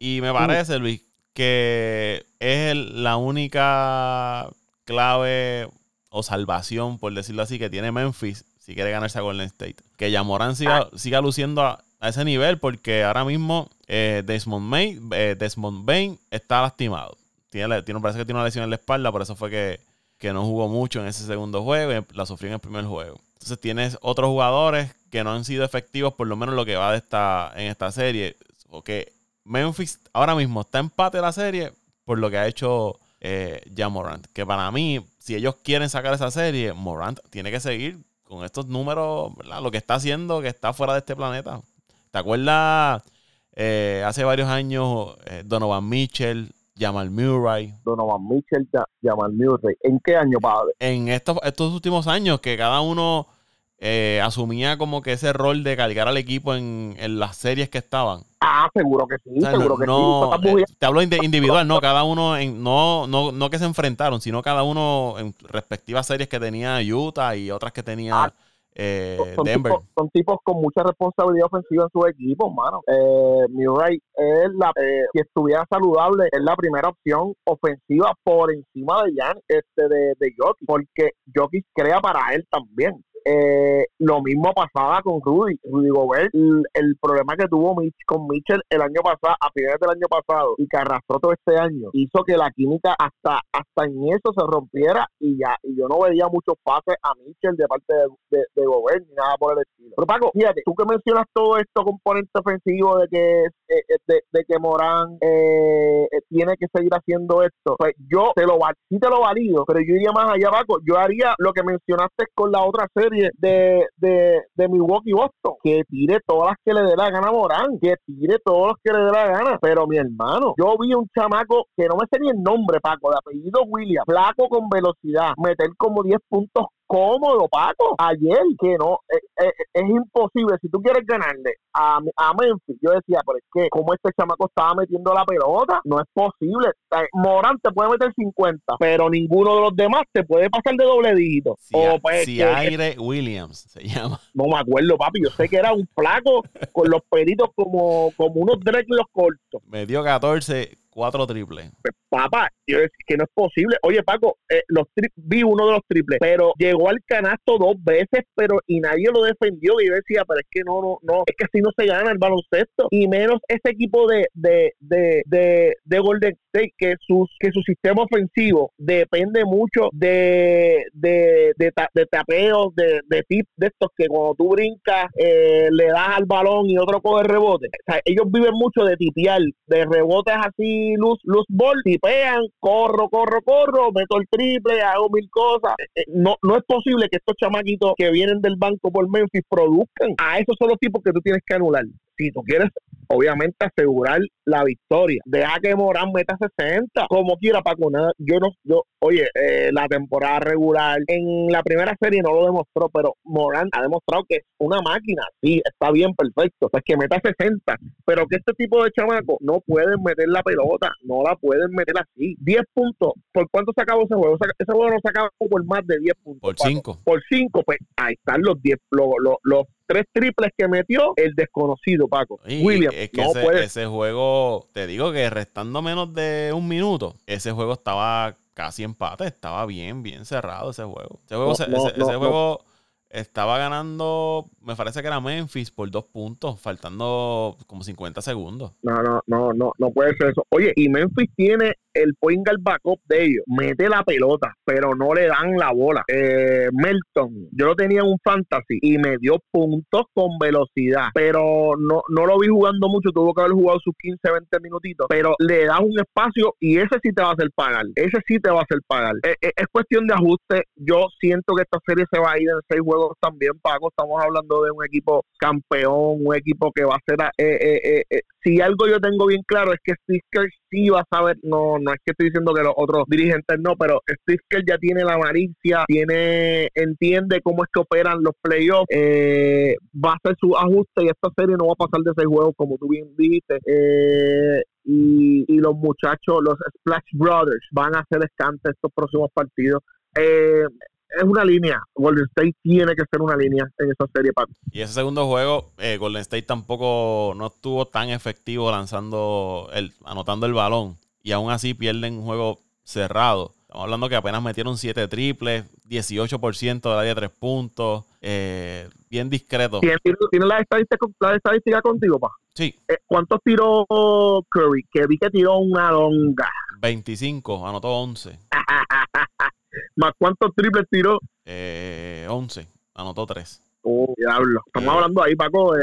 y me parece, Luis, que es la única clave o salvación, por decirlo así, que tiene Memphis si quiere ganarse a Golden State. Que Yamoran siga, ah. siga luciendo a, ese nivel porque ahora mismo eh, Desmond, May, eh, Desmond Bain está lastimado. Tiene, tiene, parece que tiene una lesión en la espalda, por eso fue que, que no jugó mucho en ese segundo juego y la sufrió en el primer juego. Entonces tienes otros jugadores que no han sido efectivos por lo menos lo que va de esta, en esta serie. Porque Memphis ahora mismo está empate de la serie por lo que ha hecho eh, Morant. Que para mí, si ellos quieren sacar esa serie, Morant tiene que seguir con estos números, ¿verdad? Lo que está haciendo, que está fuera de este planeta. ¿Te acuerdas eh, hace varios años eh, Donovan Mitchell, Jamal Murray? Donovan Mitchell, Jamal Murray. ¿En qué año, padre? En estos, estos últimos años que cada uno eh, asumía como que ese rol de cargar al equipo en, en las series que estaban. Ah, seguro que sí, seguro que sí. Eh, te hablo individual, no, cada uno, en, no, no, no que se enfrentaron, sino cada uno en respectivas series que tenía Utah y otras que tenía ah, eh, son Denver. Tipos, son tipos con mucha responsabilidad ofensiva en su equipo, mano. Eh, Murray es la, eh, si estuviera saludable, es la primera opción ofensiva por encima de Jan, este de, de Jokic, porque Jokic crea para él también. Eh, lo mismo pasaba con Rudy, Rudy Gobert, el, problema que tuvo Mitch, con Mitchell el año pasado, a finales del año pasado, y que arrastró todo este año, hizo que la química hasta, hasta en eso se rompiera y ya, y yo no veía muchos pases a Mitchell de parte de, de, Gobert ni nada por el estilo. Pero Paco, fíjate, tú que mencionas todo esto componente ofensivo de que eh, eh, de, que Morán tiene que seguir haciendo esto, pues yo te lo sí te lo valido, pero yo iría más allá, Paco, yo haría lo que mencionaste con la otra serie de, de, de Milwaukee Boston. Que tire todas las que le dé la gana a Morán, que tire todos los que le dé la gana. Pero mi hermano, yo vi un chamaco que no me sé ni el nombre, Paco, de apellido William, flaco con velocidad, meter como 10 puntos cómodo, Paco. Ayer, que no, eh, eh, es imposible. Si tú quieres ganarle a, a Memphis, yo decía, pero es que como este chamaco estaba metiendo la pelota, no es posible. Morán te puede meter 50, pero ninguno de los demás te puede pasar de doble dígito. Si, o pues, si Aire Williams se llama. No me acuerdo, papi. Yo sé que era un flaco con los pelitos como, como unos los cortos. Me dio 14 cuatro triples. Pues, papá, yo decía que no es posible. Oye, Paco, eh, los vi uno de los triples, pero llegó al canasto dos veces, pero y nadie lo defendió. Y yo decía, pero es que no, no, no, es que así no se gana el baloncesto. Y menos ese equipo de, de, de, de, de Golden State, que, sus, que su sistema ofensivo depende mucho de, de, de, tapeos, de, de tips de estos que cuando tú brincas, eh, le das al balón y otro coge rebote. O sea, ellos viven mucho de tipiar, de rebotes así luz, luz ball, tipean, corro, corro, corro, meto el triple, hago mil cosas. Eh, eh, no, no es posible que estos chamaquitos que vienen del banco por Memphis produzcan. A esos son los tipos que tú tienes que anular. Si tú quieres obviamente asegurar la victoria. Deja que Morán meta 60, como quiera, Paco. Nada, yo no, yo, oye, eh, la temporada regular en la primera serie no lo demostró, pero Morán ha demostrado que es una máquina. Sí, está bien, perfecto. Pues que meta 60, pero que este tipo de chamacos no pueden meter la pelota, no la pueden meter así. 10 puntos, ¿por cuánto se acabó ese juego? ese juego no se acabó por más de 10 puntos. Por 5. Por 5, pues ahí están los 10, los, los, los tres triples que metió el desconocido Paco. William. Es que ese, juego, te digo que restando menos de un minuto, ese juego estaba casi empate, estaba bien, bien cerrado ese juego. Ese juego, ese, juego estaba ganando, me parece que era Memphis por dos puntos, faltando como 50 segundos. No, no, no, no, no puede ser eso. Oye, y Memphis tiene el point guard backup de ellos mete la pelota, pero no le dan la bola. Eh, Melton, yo lo tenía en un fantasy y me dio puntos con velocidad, pero no, no lo vi jugando mucho, tuvo que haber jugado sus 15, 20 minutitos, pero le da un espacio y ese sí te va a hacer pagar, ese sí te va a hacer pagar. Eh, eh, es cuestión de ajuste, yo siento que esta serie se va a ir en seis juegos también, Paco, estamos hablando de un equipo campeón, un equipo que va a ser... Eh, si algo yo tengo bien claro es que Steve sí va a saber, no, no es que estoy diciendo que los otros dirigentes no, pero Steve ya tiene la malicia, tiene, entiende cómo es que operan los playoffs, eh, va a hacer su ajuste y esta serie no va a pasar de seis juegos como tú bien dijiste. Eh, y, y los muchachos, los Splash Brothers, van a hacer escante estos próximos partidos. Eh, es una línea. Golden State tiene que ser una línea en esa serie, Paco. Y ese segundo juego, eh, Golden State tampoco no estuvo tan efectivo lanzando, el, anotando el balón. Y aún así pierden un juego cerrado. Estamos hablando que apenas metieron 7 triples, 18% de la de 3 puntos. Eh, bien discreto. ¿Tienes la estadística, la estadística contigo, pa? Sí. Eh, ¿Cuántos tiró Curry? Que vi que tiró una longa. 25, anotó 11. ¿Más cuántos triples tiró? Eh, 11, anotó 3. Oh, diablo. Estamos eh, hablando ahí, Paco, de,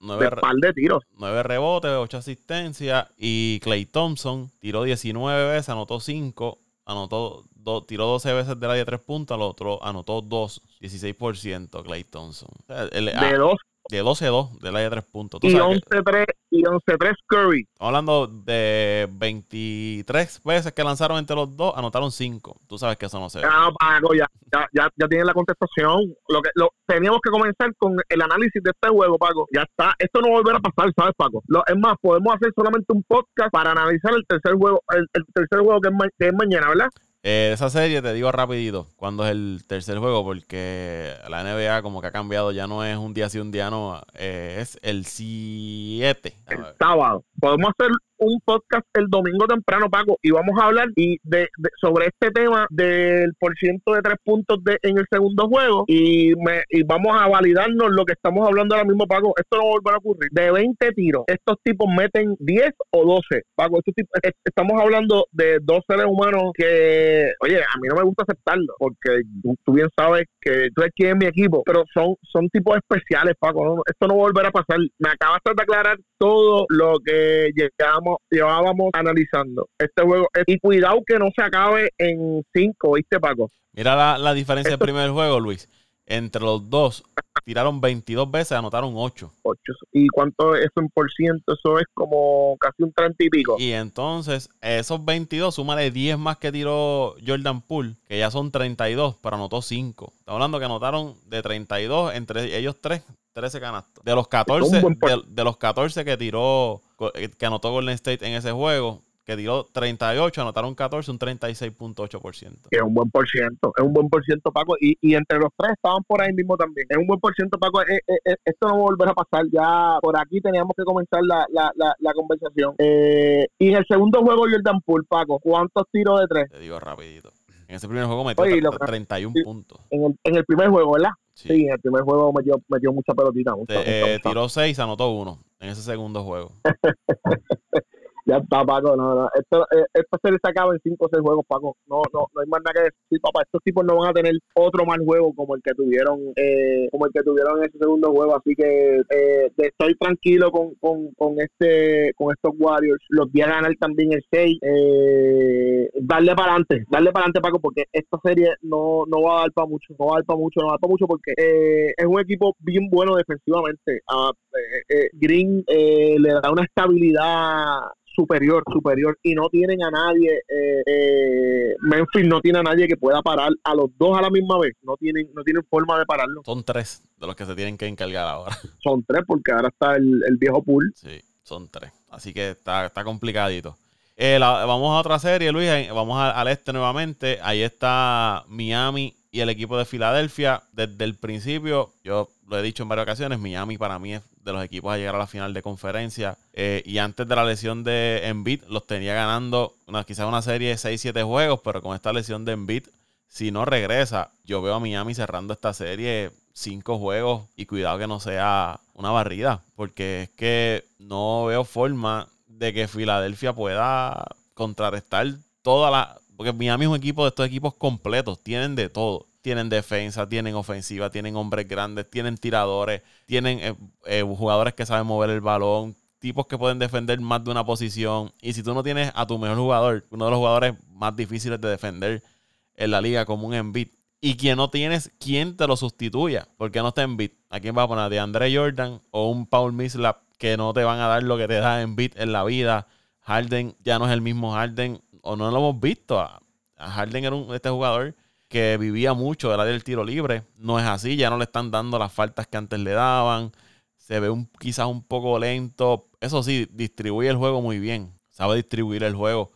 nueve, par de tiros. 9 rebotes, 8 asistencias. Y Clay Thompson tiró 19 veces, anotó 5. Anotó, tiró 12 veces de la de 3 puntos, al otro anotó 2, 16% Clay Thompson. de 2 de 12-2 del área de 3 puntos. y 11-3 y 11-3 Curry. Estamos hablando de 23 veces que lanzaron entre los dos, anotaron 5. Tú sabes que eso no se ve. Ah, Paco, ya, ya, ya, ya tienen la contestación. Lo que, lo, teníamos que comenzar con el análisis de este juego, Paco. Ya está. Esto no volverá a pasar, ¿sabes, Paco? Lo, es más, podemos hacer solamente un podcast para analizar el tercer juego, el, el tercer juego que es, que es mañana, ¿verdad? Eh, esa serie te digo rapidito cuando es el tercer juego porque la NBA como que ha cambiado, ya no es un día sí, un día no, eh, es el 7. El sábado. Podemos hacer un podcast el domingo temprano, Paco, y vamos a hablar y de, sobre este tema del por ciento de tres puntos de, en el segundo juego y, me, y vamos a validarnos lo que estamos hablando ahora mismo, Paco. Esto no volverá a ocurrir. De 20 tiros, estos tipos meten 10 o 12. Paco, estos tipos, estamos hablando de dos seres humanos que, oye, a mí no me gusta aceptarlo porque tú, bien sabes que tú eres quien es mi equipo, pero son, son tipos especiales, Paco. esto no volverá a pasar. Me acabas de aclarar todo lo que llegamos llevábamos analizando este juego. Y cuidado que no se acabe en 5, ¿viste, Paco? Mira la, la diferencia del primer juego, Luis. Entre los dos, tiraron 22 veces, anotaron 8. 8. ¿Y cuánto es en por ciento? Eso es como casi un 30 y pico. Y entonces, esos 22, súmale 10 más que tiró Jordan Poole, que ya son 32, pero anotó 5. Estamos hablando que anotaron de 32, entre ellos 3, 13 canastos. De los 14, de, los 14 que tiró, eh, que anotó Golden State en ese juego, que tiró 38, anotaron 14, un 36.8%. Es un buen por ciento, es un buen por ciento, Paco. Y, y entre los tres estaban por ahí mismo también. Es un buen por ciento, Paco. Eh, eh, esto no va a volver a pasar. Ya por aquí teníamos que comenzar la, la, la, conversación. y en el segundo juego, Jordan Poole, Paco, ¿cuántos tiros de tres? Te digo rapidito. En ese primer juego metió 31 puntos. En el, en el primer juego, ¿verdad? Sí. en el primer juego metió, metió mucha pelotita. Eh, tiró seis, anotó uno en ese segundo juego. Ya está, Paco. No, no. Esto, eh, serie se acaba en 5 o 6 juegos, Paco. No, no, no hay más nada que decir, papá. Estos tipos no van a tener otro mal juego como el que tuvieron eh, como el que tuvieron en ese segundo juego. Así que eh, estoy tranquilo con, con, con, este con estos Warriors. Los vi a ganar también el 6. Eh, darle para adelante, darle para adelante, Paco, porque esta serie no, no va a dar para mucho. No va a dar para mucho, no va a dar para mucho porque eh, es un equipo bien bueno defensivamente. Uh, Green le da una estabilidad superior, superior, y no tienen a nadie, eh, eh, Memphis no tiene a nadie que pueda parar a los dos a la misma vez, no tienen, no tienen forma de pararlo. Son tres de los que se tienen que encargar ahora. Son tres, porque ahora está el, viejo pool. Sí, son tres, así que está, está complicadito. Eh, vamos a otra serie, Luis, vamos al este nuevamente, ahí está Miami y el equipo de Filadelfia. Desde el principio, yo lo he dicho en varias ocasiones, Miami para mí es de los equipos a llegar a la final de conferencia. Eh, y antes de la lesión de Embiid, los tenía ganando una, quizás una serie de 6-7 juegos, pero con esta lesión de Embiid, si no regresa, yo veo a Miami cerrando esta serie 5 juegos y cuidado que no sea una barrida, porque es que no veo forma de que Filadelfia pueda contrarrestar toda la. Porque Miami es un equipo de estos equipos completos, tienen de todo. Tienen defensa, tienen ofensiva, tienen hombres grandes, tienen tiradores, tienen eh, eh, jugadores que saben mover el balón, tipos que pueden defender más de una posición. Y si tú no tienes a tu mejor jugador, uno de los jugadores más difíciles de defender en la liga como un Embiid, y quien no tienes, ¿quién te lo sustituya? Porque no está Embiid. ¿A quién va a poner? ¿De Andre Jordan o un Paul Mislap que no te van a dar lo que te da Embiid en la vida? Harden ya no es el mismo Harden, o no lo hemos visto. Harden era un, este jugador que vivía mucho del área del tiro libre. No es así, ya no le están dando las faltas que antes le daban. Se ve un, quizás un poco lento. Eso sí, distribuye el juego muy bien. Sabe distribuir el juego.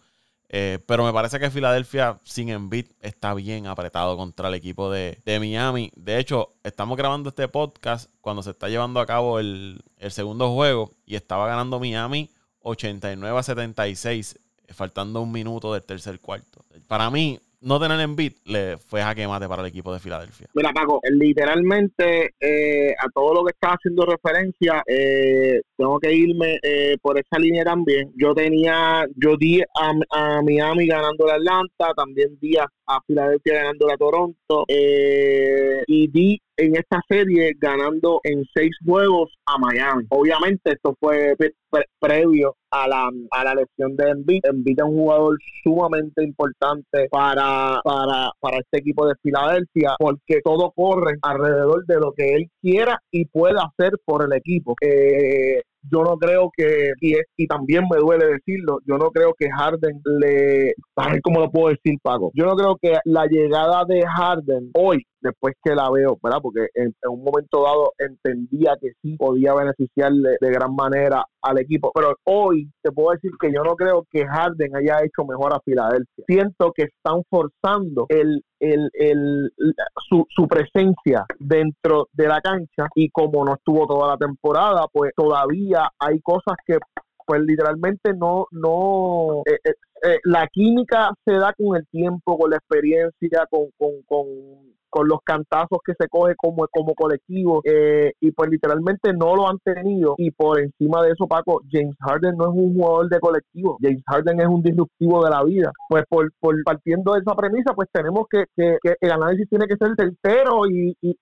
Eh, pero me parece que Filadelfia sin Embiid está bien apretado contra el equipo de, Miami. De hecho, estamos grabando este podcast cuando se está llevando a cabo el, el segundo juego y estaba ganando Miami 89 a 76, faltando un minuto del tercer cuarto. Para mí, no tener en beat le fue jaque mate para el equipo de Filadelfia. Mira, Paco, literalmente eh, a todo lo que estaba haciendo referencia, eh, tengo que irme eh, por esa línea también. Yo tenía, yo di a, Miami ganando la Atlanta, también di a, Filadelfia ganando la Toronto, y di en esta serie ganando en seis juegos a Miami. Obviamente esto fue previo a la, a la lesión de Embiid. Embiid es un jugador sumamente importante para, para, para este equipo de Filadelfia porque todo corre alrededor de lo que él quiera y pueda hacer por el equipo. Eh, yo no creo que, y, y también me duele decirlo, yo no creo que Harden le, a ver cómo lo puedo decir, Paco, yo no creo que la llegada de Harden hoy, después que la veo, ¿verdad? Porque en, un momento dado entendía que sí podía beneficiarle de gran manera al equipo, pero hoy te puedo decir que yo no creo que Harden haya hecho mejor a Filadelfia. Siento que están forzando el, el, el, su, su presencia dentro de la cancha y como no estuvo toda la temporada, pues todavía hay cosas que pues literalmente no, no, eh, eh, eh, la química se da con el tiempo, con la experiencia, con, con, con con los cantazos que se coge como, como colectivo eh, y pues literalmente no lo han tenido. Y por encima de eso Paco, James Harden no es un jugador de colectivo, James Harden es un disruptivo de la vida, pues por, por partiendo de esa premisa pues tenemos que, que, el análisis tiene que ser tercero y, y,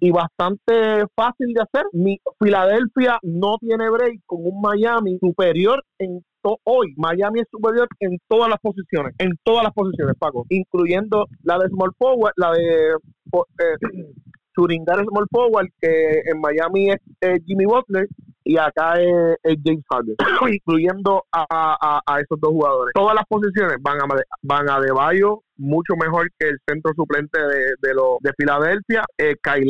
y, bastante fácil de hacer, Mi, Filadelfia no tiene break con un Miami superior en hoy. Miami es superior en todas las posiciones, en todas las posiciones, Paco, incluyendo la de small forward, la de eh, small forward, que en Miami es Jimmy Butler y acá es, James Harden, incluyendo a, esos dos jugadores. Todas las posiciones van a, van a De Bayo, mucho mejor que el centro suplente de, de, de Filadelfia. Eh, Kyle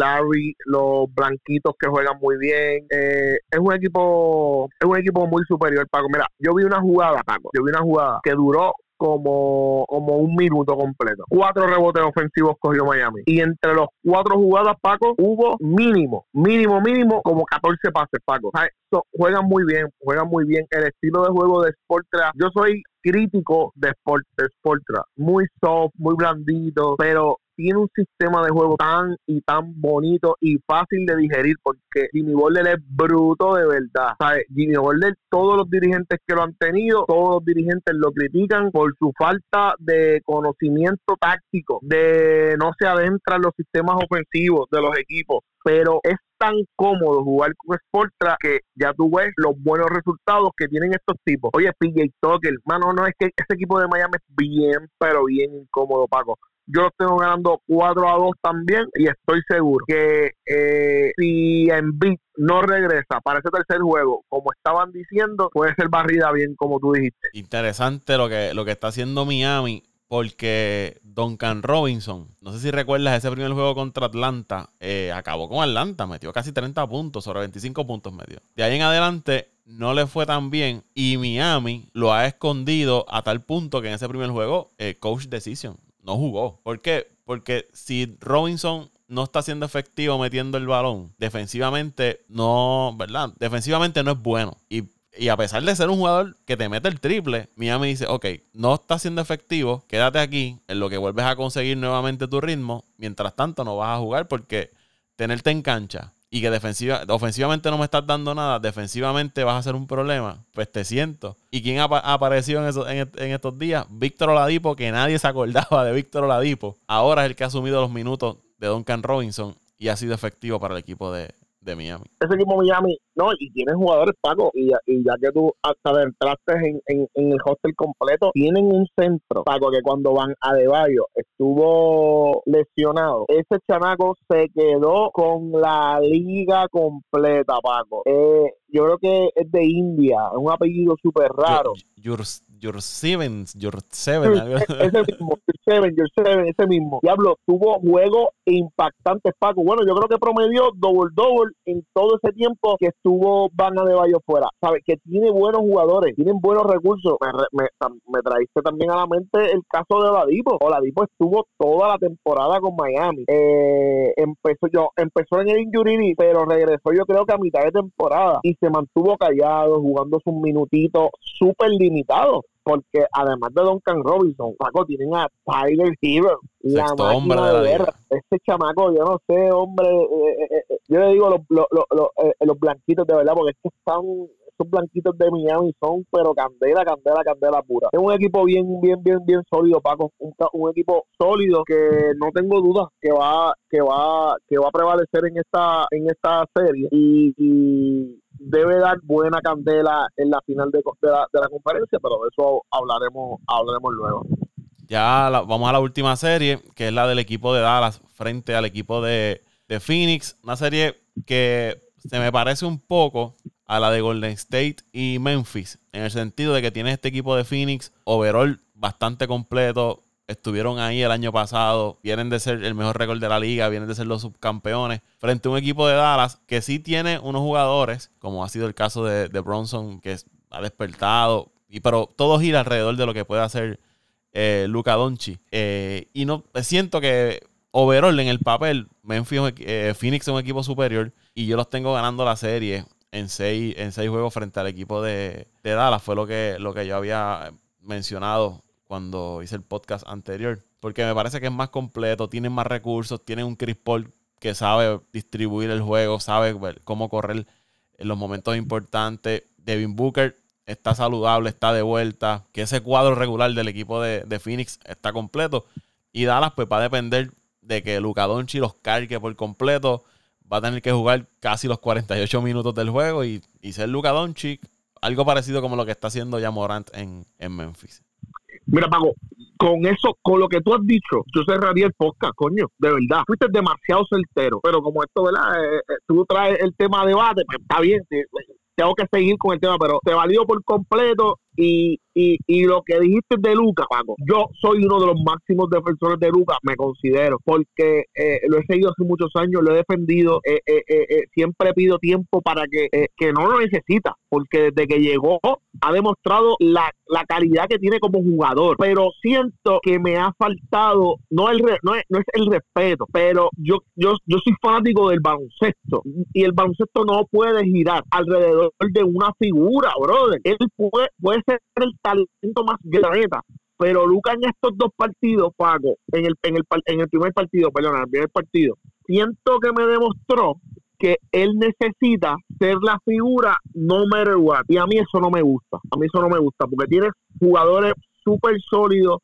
los blanquitos que juegan muy bien. Eh, es un equipo es un equipo muy superior, Paco. Mira, yo vi una jugada, Paco. Yo vi una jugada que duró como, como un minuto completo. Cuatro rebotes ofensivos cogió Miami. Y entre los cuatro jugadas, Paco, hubo mínimo, mínimo, mínimo, como 14 pases, Paco. juegan muy bien, juegan muy bien. El estilo de juego de Sportra, yo soy crítico de, Sport, de Sportra. Muy soft, muy blandito, pero tiene un sistema de juego tan y tan bonito y fácil de digerir porque Jimmy Butler es bruto de verdad. ¿sabes? Jimmy Butler, todos los dirigentes que lo han tenido, todos los dirigentes lo critican por su falta de conocimiento táctico, de no se adentra en los sistemas ofensivos de los equipos, pero es tan cómodo jugar con Sportra que ya tú ves los buenos resultados que tienen estos tipos. Oye, PJ Tucker, mano, no es que ese equipo de Miami es bien, pero bien incómodo, Paco yo lo tengo ganando 4 a 2 también y estoy seguro que eh, si Embiid no regresa para ese tercer juego, como estaban diciendo, puede ser barrida bien como tú dijiste. Interesante lo que, lo que está haciendo Miami porque Duncan Robinson, no sé si recuerdas ese primer juego contra Atlanta, eh, acabó con Atlanta, metió casi 30 puntos, sobre 25 puntos medio. De ahí en adelante no le fue tan bien y Miami lo ha escondido a tal punto que en ese primer juego, eh, coach decision, no jugó. ¿Por qué? Porque si Robinson no está siendo efectivo metiendo el balón, defensivamente no, ¿verdad? Defensivamente no es bueno. Y, a pesar de ser un jugador que te mete el triple, Miami dice, ok, no está siendo efectivo, quédate aquí en lo que vuelves a conseguir nuevamente tu ritmo. Mientras tanto no vas a jugar porque tenerte en cancha y que defensiva, ofensivamente no me estás dando nada, defensivamente vas a ser un problema, pues te siento. ¿Y quién ha, aparecido en, en, estos días? Víctor Oladipo, que nadie se acordaba de Víctor Oladipo. Ahora es el que ha asumido los minutos de Duncan Robinson y ha sido efectivo para el equipo de, de Miami. Ese equipo Miami, no, y tienen jugadores Paco, y, y ya que tú hasta entraste en, en, en, el hostel completo, tienen un centro, Paco, que cuando van a Deballo estuvo lesionado. Ese chamaco se quedó con la liga completa, Paco. Eh, yo creo que es de India, es un apellido súper raro. Your Seven, Your Seven. ese mismo, Your Seven, Your Seven, ese mismo. Diablo, tuvo juegos impactantes, Paco. Bueno, yo creo que promedió double-double en todo ese tiempo que estuvo Bana de Bayo fuera. ¿Sabes? Que tiene buenos jugadores, tienen buenos recursos. Me, me, me traíste también a la mente el caso de Oladipo. Oladipo estuvo toda la temporada con Miami. Eh, empezó yo, empezó en el injury, pero regresó yo creo que a mitad de temporada y se mantuvo callado, jugando sus minutitos súper limitados porque además de Duncan Robinson, Paco, tienen a Tyler Hero, la máquina de, de guerra. Este chamaco, yo no sé, hombre, eh, eh, eh, yo le digo los, los, los, los, blanquitos de verdad, porque es que están esos blanquitos de Miami son pero candela, candela, candela pura. Es un equipo bien, bien, bien, bien sólido, Paco. Un, equipo sólido que no tengo dudas que va, que va, que va a prevalecer en esta, en esta serie y, debe dar buena candela en la final de, de, la, conferencia, pero de eso hablaremos, hablaremos luego. Ya vamos a la última serie, que es la del equipo de Dallas frente al equipo de, de Phoenix. Una serie que se me parece un poco a la de Golden State y Memphis, en el sentido de que tiene este equipo de Phoenix, overall bastante completo, estuvieron ahí el año pasado, vienen de ser el mejor récord de la liga, vienen de ser los subcampeones, frente a un equipo de Dallas que sí tiene unos jugadores, como ha sido el caso de, Bronson, que ha despertado, y, pero todo gira alrededor de lo que puede hacer eh, Luca Donchi. Eh, y no siento que overall en el papel, Memphis, eh, Phoenix es un equipo superior y yo los tengo ganando la serie en seis, en seis juegos frente al equipo de, Dallas. Fue lo que, lo que yo había mencionado cuando hice el podcast anterior. Porque me parece que es más completo, tienen más recursos, tienen un Chris Paul que sabe distribuir el juego, sabe cómo correr en los momentos importantes. Devin Booker está saludable, está de vuelta. Que ese cuadro regular del equipo de, de Phoenix está completo. Y Dallas pues va a depender de que Luka Doncic los cargue por completo va a tener que jugar casi los 48 minutos del juego y, ser Luka Doncic, algo parecido como lo que está haciendo ya Morant en, Memphis. Mira, Pago, con eso, con lo que tú has dicho, yo cerraría el podcast, coño, de verdad. Fuiste demasiado certero, pero como esto, ¿verdad? Eh, eh, tú traes el tema de debate, pues está bien, tengo que seguir con el tema, pero te valió por completo y, y, y, lo que dijiste de Luca, Paco, yo soy uno de los máximos defensores de Luca, me considero, porque eh, lo he seguido hace muchos años, lo he defendido, eh, eh, siempre pido tiempo para que, que no lo necesita, porque desde que llegó ha demostrado la, la, calidad que tiene como jugador, pero siento que me ha faltado, no, el no, es, no es el respeto, pero yo, yo, yo soy fanático del baloncesto y el baloncesto no puede girar alrededor de una figura, brother. Él puede, puede ser el talento más grande, pero Luca en estos dos partidos, Paco, en el, en el, en el primer partido, perdón, en el primer partido, siento que me demostró que él necesita ser la figura no matter what. Y a mí eso no me gusta. A mí eso no me gusta porque tienes jugadores súper sólidos,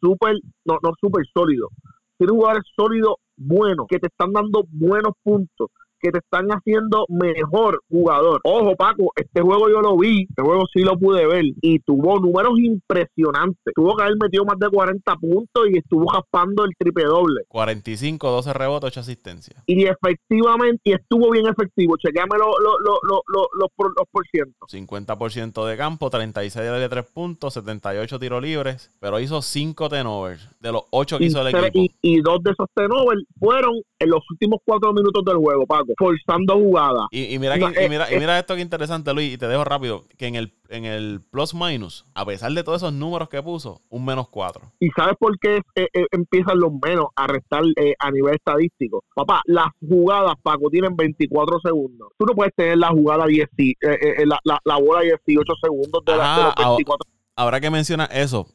súper, no, no súper sólidos. Tienes jugadores sólidos buenos que te están dando buenos puntos que te están haciendo mejor jugador. Ojo, Paco, este juego yo lo vi, este juego sí lo pude ver y tuvo números impresionantes. Tuvo que haber metido más de 40 puntos y estuvo jaspando el triple doble. 45, 12 rebotes, 8 asistencias. Y efectivamente, y estuvo bien efectivo. Chequeame los por cientos. 50% de campo, 36 de 3 puntos, 78 tiros libres, pero hizo 5 tenovers de los 8 que hizo el equipo. Y, y dos de esos tenovers fueron en los últimos 4 minutos del juego, Paco forzando jugadas. Y, mira, y, mira, y mira esto que interesante, Luis, y te dejo rápido, que en el, en el plus minus, a pesar de todos esos números que puso, un menos cuatro. ¿Y sabes por qué eh, eh, empiezan los menos a restar eh, a nivel estadístico? Papá, las jugadas, Paco, tienen 24 segundos. Tú no puedes tener la jugada 10, la, la, la, bola 18 segundos de, la, de los 24 ahora que menciona eso,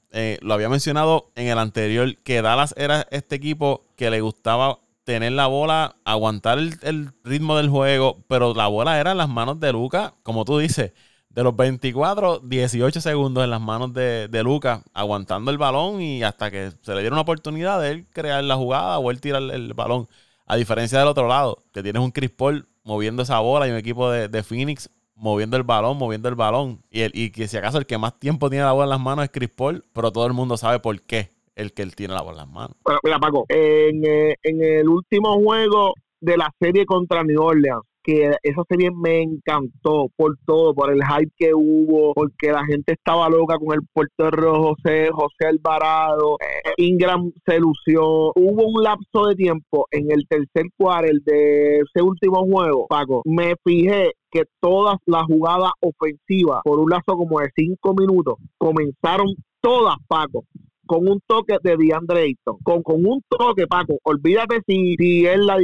lo había mencionado en el anterior, que Dallas era este equipo que le gustaba tener la bola, aguantar el, ritmo del juego, pero la bola era en las manos de Luca, como tú dices, de los 24, 18 segundos en las manos de, de Luca, aguantando el balón y hasta que se le diera una oportunidad de él crear la jugada o él tirar el, balón. A diferencia del otro lado, que tienes un Chris Paul moviendo esa bola y un equipo de, de Phoenix moviendo el balón, moviendo el balón. Y, el, y que si acaso el que más tiempo tiene la bola en las manos es Chris Paul, pero todo el mundo sabe por qué el que él tiene la bola en las manos. mira, Paco, en, eh, en el último juego de la serie contra New Orleans, que esa serie me encantó por todo, por el hype que hubo, porque la gente estaba loca con el portero José, José Alvarado, eh, Ingram se lució. Hubo un lapso de tiempo en el tercer cuarto de ese último juego, Paco. Me fijé que todas las jugadas ofensivas, por un lazo como de cinco minutos, comenzaron todas, Paco, con un toque de DeAndre Ayton, con, con un toque, Paco, olvídate si, si él la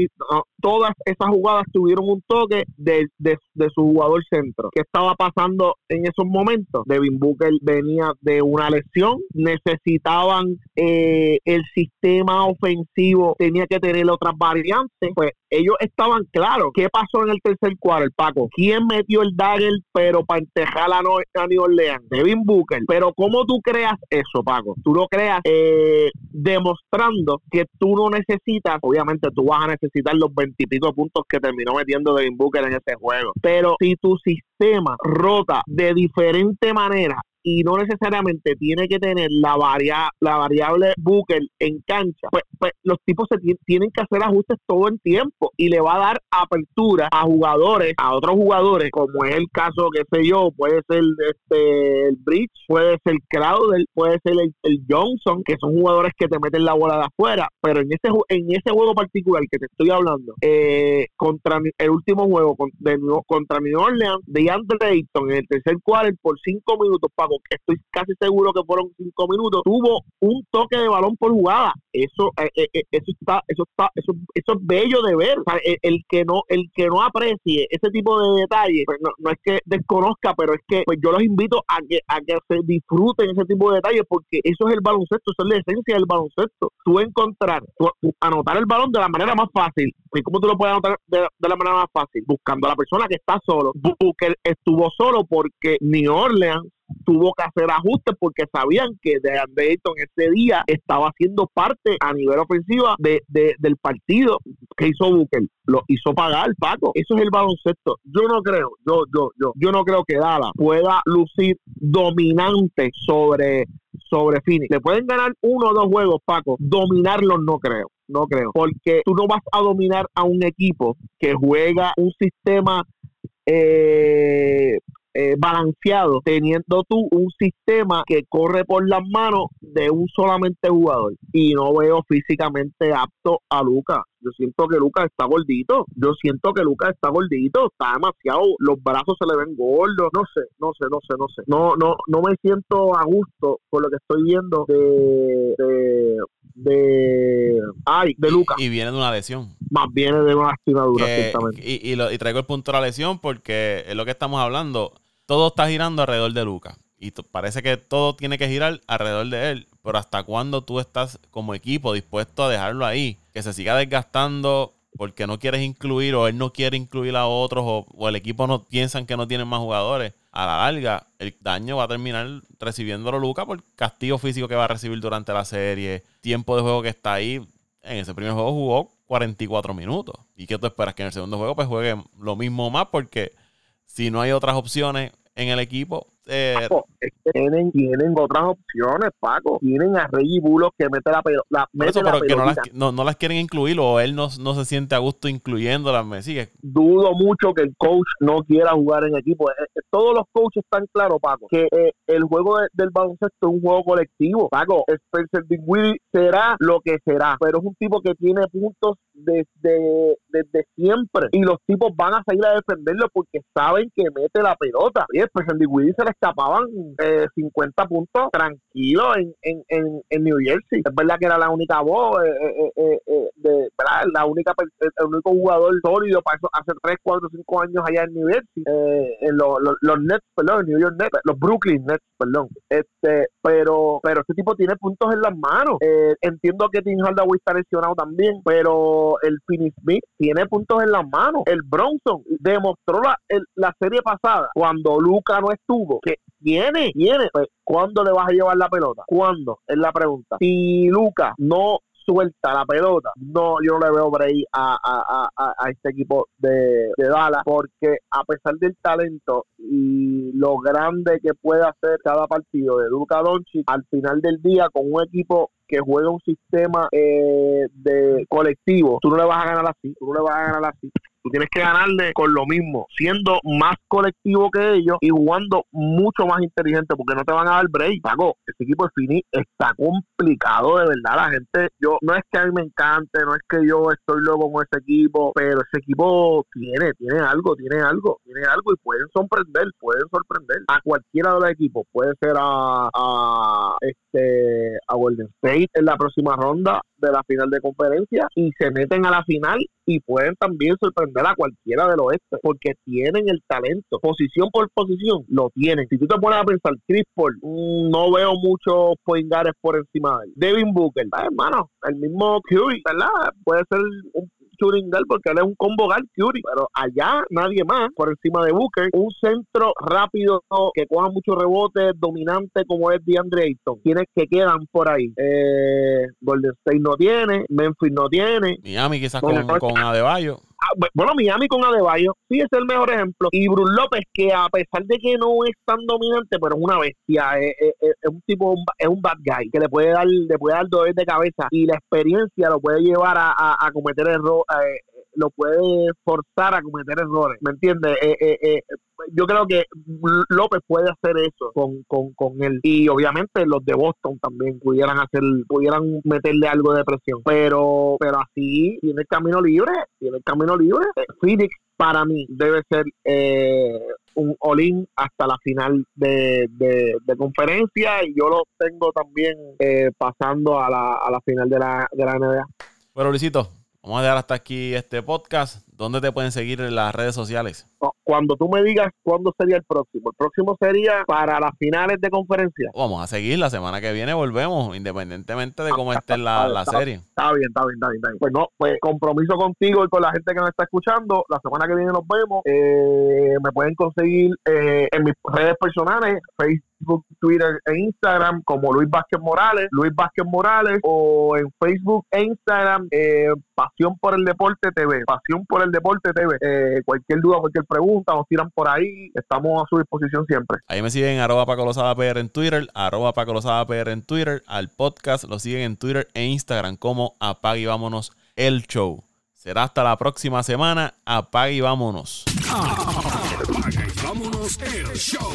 todas esas jugadas tuvieron un toque de, de, su jugador centro. ¿Qué estaba pasando en esos momentos? Devin Booker venía de una lesión, necesitaban eh, el sistema ofensivo, tenía que tener otras variantes, pues ellos estaban claros. ¿Qué pasó en el tercer cuarto, Paco? ¿Quién metió el dagger pero para entejar a, New Orleans? Devin Booker. Pero ¿cómo tú creas eso, Paco? Tú lo creas eh, demostrando que tú no necesitas, obviamente tú vas a necesitar los veintipico puntos que terminó metiendo Devin Booker en ese juego. Pero si tu sistema rota de diferente manera y no necesariamente tiene que tener la, varia, la variable Booker en cancha, pues, pues los tipos se tienen que hacer ajustes todo el tiempo y le va a dar apertura a jugadores, a otros jugadores, como es el caso, que sé yo, puede ser este el Bridge, puede ser Crowder, puede ser el, Johnson, que son jugadores que te meten la bola de afuera, pero en ese en ese juego particular que te estoy hablando, eh, contra el último juego de, contra New Orleans, de Andre Ayton en el tercer cuarto por cinco minutos, estoy casi seguro que fueron cinco minutos, tuvo un toque de balón por jugada. Eso, eh, eh, eh, eso está, eso está, eso, eso es bello de ver. el, que no, el que no aprecie ese tipo de detalles, pues no, es que desconozca, pero es que pues yo los invito a que, a que se disfruten ese tipo de detalles, porque eso es el baloncesto, eso es la esencia del baloncesto. Tú encontrar, anotar el balón de la manera más fácil. ¿Y cómo tú lo puedes anotar de, de la manera más fácil? Buscando a la persona que está solo. Booker estuvo solo porque New Orleans tuvo que hacer ajustes porque sabían que de Ayton ese día estaba haciendo parte a nivel ofensiva de, del partido que hizo Booker. Lo hizo pagar, Paco. Eso es el baloncesto. Yo no creo, yo, yo, yo, yo no creo que Dala pueda lucir dominante sobre, sobre Phoenix. Le pueden ganar uno o dos juegos, Paco. Dominarlos no creo. No creo. Porque tú no vas a dominar a un equipo que juega un sistema eh, eh, balanceado, teniendo tú un sistema que corre por las manos de un solamente jugador. Y no veo físicamente apto a Lucas. Yo siento que Lucas está gordito. Yo siento que Lucas está gordito. Está demasiado. Los brazos se le ven gordos. No sé, no sé, no sé, no sé. No, no, no me siento a gusto con lo que estoy viendo de, de, de ay, de Lucas. Y, viene de una lesión. Más viene de una lastimadura, Y, y, y traigo el punto de la lesión porque es lo que estamos hablando todo está girando alrededor de Lucas. Y parece que todo tiene que girar alrededor de él. Pero ¿hasta cuándo tú estás como equipo dispuesto a dejarlo ahí? Que se siga desgastando porque no quieres incluir o él no quiere incluir a otros o, el equipo no piensan que no tienen más jugadores. A la larga, el daño va a terminar recibiéndolo Lucas por castigo físico que va a recibir durante la serie, tiempo de juego que está ahí. En ese primer juego jugó 44 minutos. ¿Y qué tú esperas? Que en el segundo juego pues juegue lo mismo más porque si no hay otras opciones en el equipo, eh, tienen, tienen otras opciones, Paco. Tienen a Reggie Bulos que mete la pelota. no las, quieren incluir o él no, se siente a gusto incluyéndolas. Me sigue. Dudo mucho que el coach no quiera jugar en equipo. Eh, eh, todos los coaches están claros, Paco, que el juego del baloncesto es un juego colectivo. Paco, Spencer Dinwiddie será lo que será, pero es un tipo que tiene puntos desde, desde siempre y los tipos van a salir a defenderlo porque saben que mete la pelota. Y Spencer Dinwiddie se escapaban eh, 50 puntos tranquilos en, en, en, en, New Jersey. Es verdad que era la única voz, eh, eh, eh, de, ¿verdad? La única, el único jugador sólido para eso hace 3, 4, 5 años allá en New Jersey. en los, los, Nets, perdón, New York Nets, los Brooklyn Nets, perdón. Este, pero, pero este tipo tiene puntos en las manos. entiendo que Tim Hardaway está lesionado también, pero el Finney Smith tiene puntos en las manos. El Bronson demostró la, la serie pasada, cuando Luca no estuvo, que tiene, tiene. Pues, ¿Cuándo le vas a llevar la pelota? ¿Cuándo? Es la pregunta. Si Luca no suelta la pelota, no, yo no le veo break a, a, a, a este equipo de, de, Dallas, porque a pesar del talento y lo grande que puede hacer cada partido de Luca Doncic, al final del día con un equipo que juega un sistema eh, de colectivo, tú no le vas a ganar así, tú no le vas a ganar así. Tú tienes que ganarle con lo mismo, siendo más colectivo que ellos y jugando mucho más inteligente, porque no te van a dar break. Pago, este equipo de Fini está complicado, de verdad. La gente, yo, no es que a mí me encante, no es que yo estoy loco con ese equipo, pero ese equipo tiene, tiene algo, tiene algo, tiene algo y pueden sorprender, pueden sorprender a cualquiera de los equipos. Puede ser a, a este a Golden State en la próxima ronda de la final de conferencia y se meten a la final y pueden también sorprender a cualquiera del oeste porque tienen el talento, posición por posición, lo tienen. Si tú te pones a pensar, Chris Paul, mm, no veo muchos poingares por encima de él. Devin Booker, ah, hermano, el mismo Curry, ¿verdad? Puede ser un Churingal porque él es un combo guard Curry, pero allá nadie más por encima de Booker. Un centro rápido que coja muchos rebotes, dominante como es DeAndre Ayton. Tienes que quedan por ahí. Eh, Golden State no tiene, Memphis no tiene. Miami quizás con, con Adebayo. Bueno, Miami con Adebayo sí es el mejor ejemplo. Y Bruce López, que a pesar de que no es tan dominante, pero es una bestia, es, un tipo, es un bad guy, que le puede dar, le puede dar dolor de cabeza y la experiencia lo puede llevar a, a, cometer errores. Eh, lo puede forzar a cometer errores, ¿me entiendes? Eh, eh, eh, yo creo que López puede hacer eso con, con, con él y obviamente los de Boston también pudieran hacer, pudieran meterle algo de presión, pero pero así tiene el camino libre, tiene el camino libre. Phoenix para mí debe ser un all hasta la final de, de, conferencia y yo lo tengo también pasando a la, a la final de la, de la NBA. Bueno, Luisito, Vamos a dejar hasta aquí este podcast. ¿Dónde te pueden seguir en las redes sociales? Cuando tú me digas cuándo sería el próximo. El próximo sería para las finales de conferencia. Vamos a seguir. La semana que viene volvemos, independientemente de cómo esté la, la serie. Está bien, está bien, está bien, está bien. Pues no, pues compromiso contigo y con la gente que nos está escuchando. La semana que viene nos vemos. Eh, me pueden conseguir eh, en mis redes personales, Facebook, Twitter e Instagram como Luis Vázquez Morales, Luis Vázquez Morales o en Facebook e Instagram eh, Pasión por el Deporte TV, Pasión por el Deporte TV. Eh, cualquier duda, cualquier pregunta, nos tiran por ahí. Estamos a su disposición siempre. Ahí me siguen arroba Paco PR en Twitter, arroba Paco PR en Twitter. Al podcast lo siguen en Twitter e Instagram como Apague y Vámonos el Show. Será hasta la próxima semana. Apague y vámonos. Apague y vámonos el show.